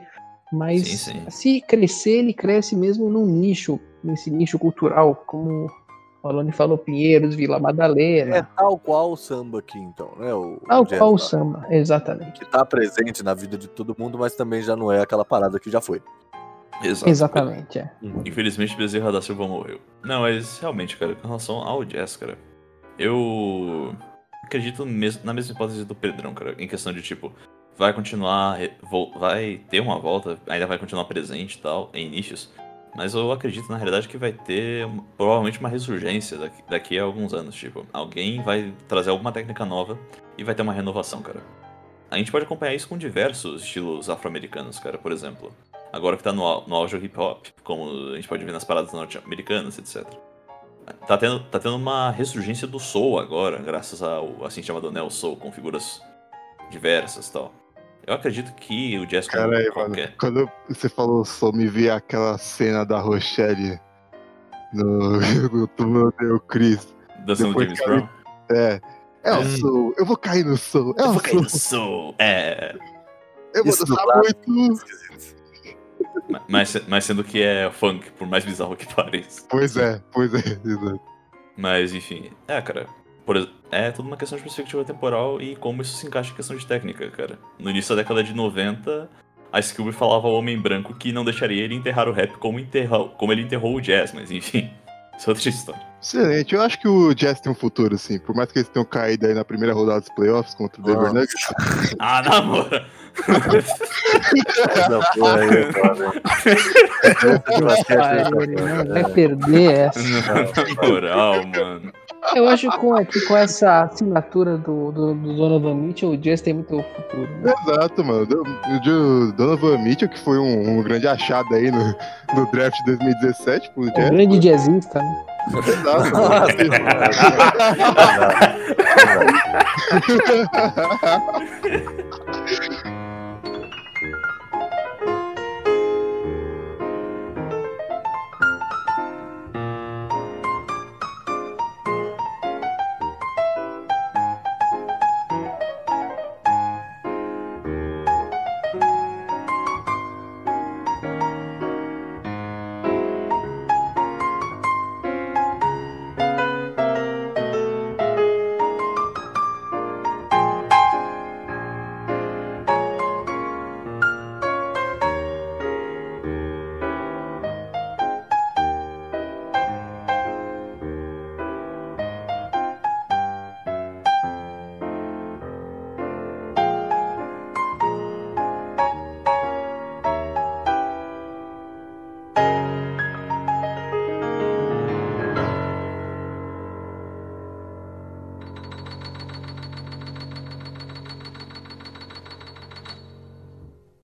Speaker 4: Mas
Speaker 2: Sim, sim.
Speaker 4: se crescer, ele cresce mesmo num nicho, nesse nicho cultural, como o Alone falou, Pinheiros, Vila Madalena,
Speaker 1: É tal qual o samba aqui, então, né? O,
Speaker 4: tal qual o samba, exatamente.
Speaker 1: Que tá presente na vida de todo mundo, mas também já não é aquela parada que já foi.
Speaker 2: Exato.
Speaker 4: Exatamente, é.
Speaker 2: Infelizmente, Bezerra da Silva morreu. Não, mas realmente, cara, com relação ao jazz, cara, eu acredito na mesma hipótese do Pedrão, cara, em questão de tipo, vai continuar, vai ter uma volta, ainda vai continuar presente e tal, em nichos, mas eu acredito na realidade que vai ter provavelmente uma ressurgência daqui, daqui a alguns anos, tipo, alguém vai trazer alguma técnica nova e vai ter uma renovação, cara. A gente pode acompanhar isso com diversos estilos afro-americanos, cara, por exemplo. Agora que tá no, no auge do hip hop, como a gente pode ver nas paradas norte-americanas, etc. Tá tendo, tá tendo uma ressurgência do soul agora, graças ao assim chamado neo soul, com figuras diversas tal. Eu acredito que o jazz
Speaker 3: Caralho, mano.
Speaker 2: qualquer.
Speaker 3: Quando você falou só me vi aquela cena da Rochelle no, túmulo do Chris.
Speaker 2: Dançando
Speaker 3: Depois
Speaker 2: James Brown.
Speaker 3: É. É o
Speaker 2: Hum.
Speaker 3: soul. Eu vou cair no soul. É
Speaker 2: Eu vou cair no
Speaker 3: soul.
Speaker 2: É.
Speaker 3: Eu vou dançar muito.
Speaker 2: Mas, mas sendo que é funk, por mais bizarro que pareça.
Speaker 3: Pois é, pois é. exato.
Speaker 2: Mas enfim, é, cara. Por é tudo uma questão de perspectiva temporal e como isso se encaixa em questão de técnica, cara. No início da década de 90, a Scooby falava ao homem branco que não deixaria ele enterrar o rap como, enterrou, como ele enterrou o jazz, mas enfim, isso é outra história.
Speaker 3: Excelente. Eu acho que o Jazz tem um futuro, assim. Por mais que eles tenham caído aí na primeira rodada dos playoffs contra o Denver. Nuggets.
Speaker 2: Ah, namora!
Speaker 4: Vai perder essa.
Speaker 2: Na moral, mano.
Speaker 4: Eu acho com- que com essa assinatura do, do, do Donovan Mitchell, o Jazz tem muito futuro. né?
Speaker 3: Exato, mano. O Donovan Mitchell, que foi um, um grande achado aí no, no draft de 2017 pro
Speaker 4: Um
Speaker 3: Jazz.
Speaker 4: grande jazzista, né?
Speaker 3: Exato.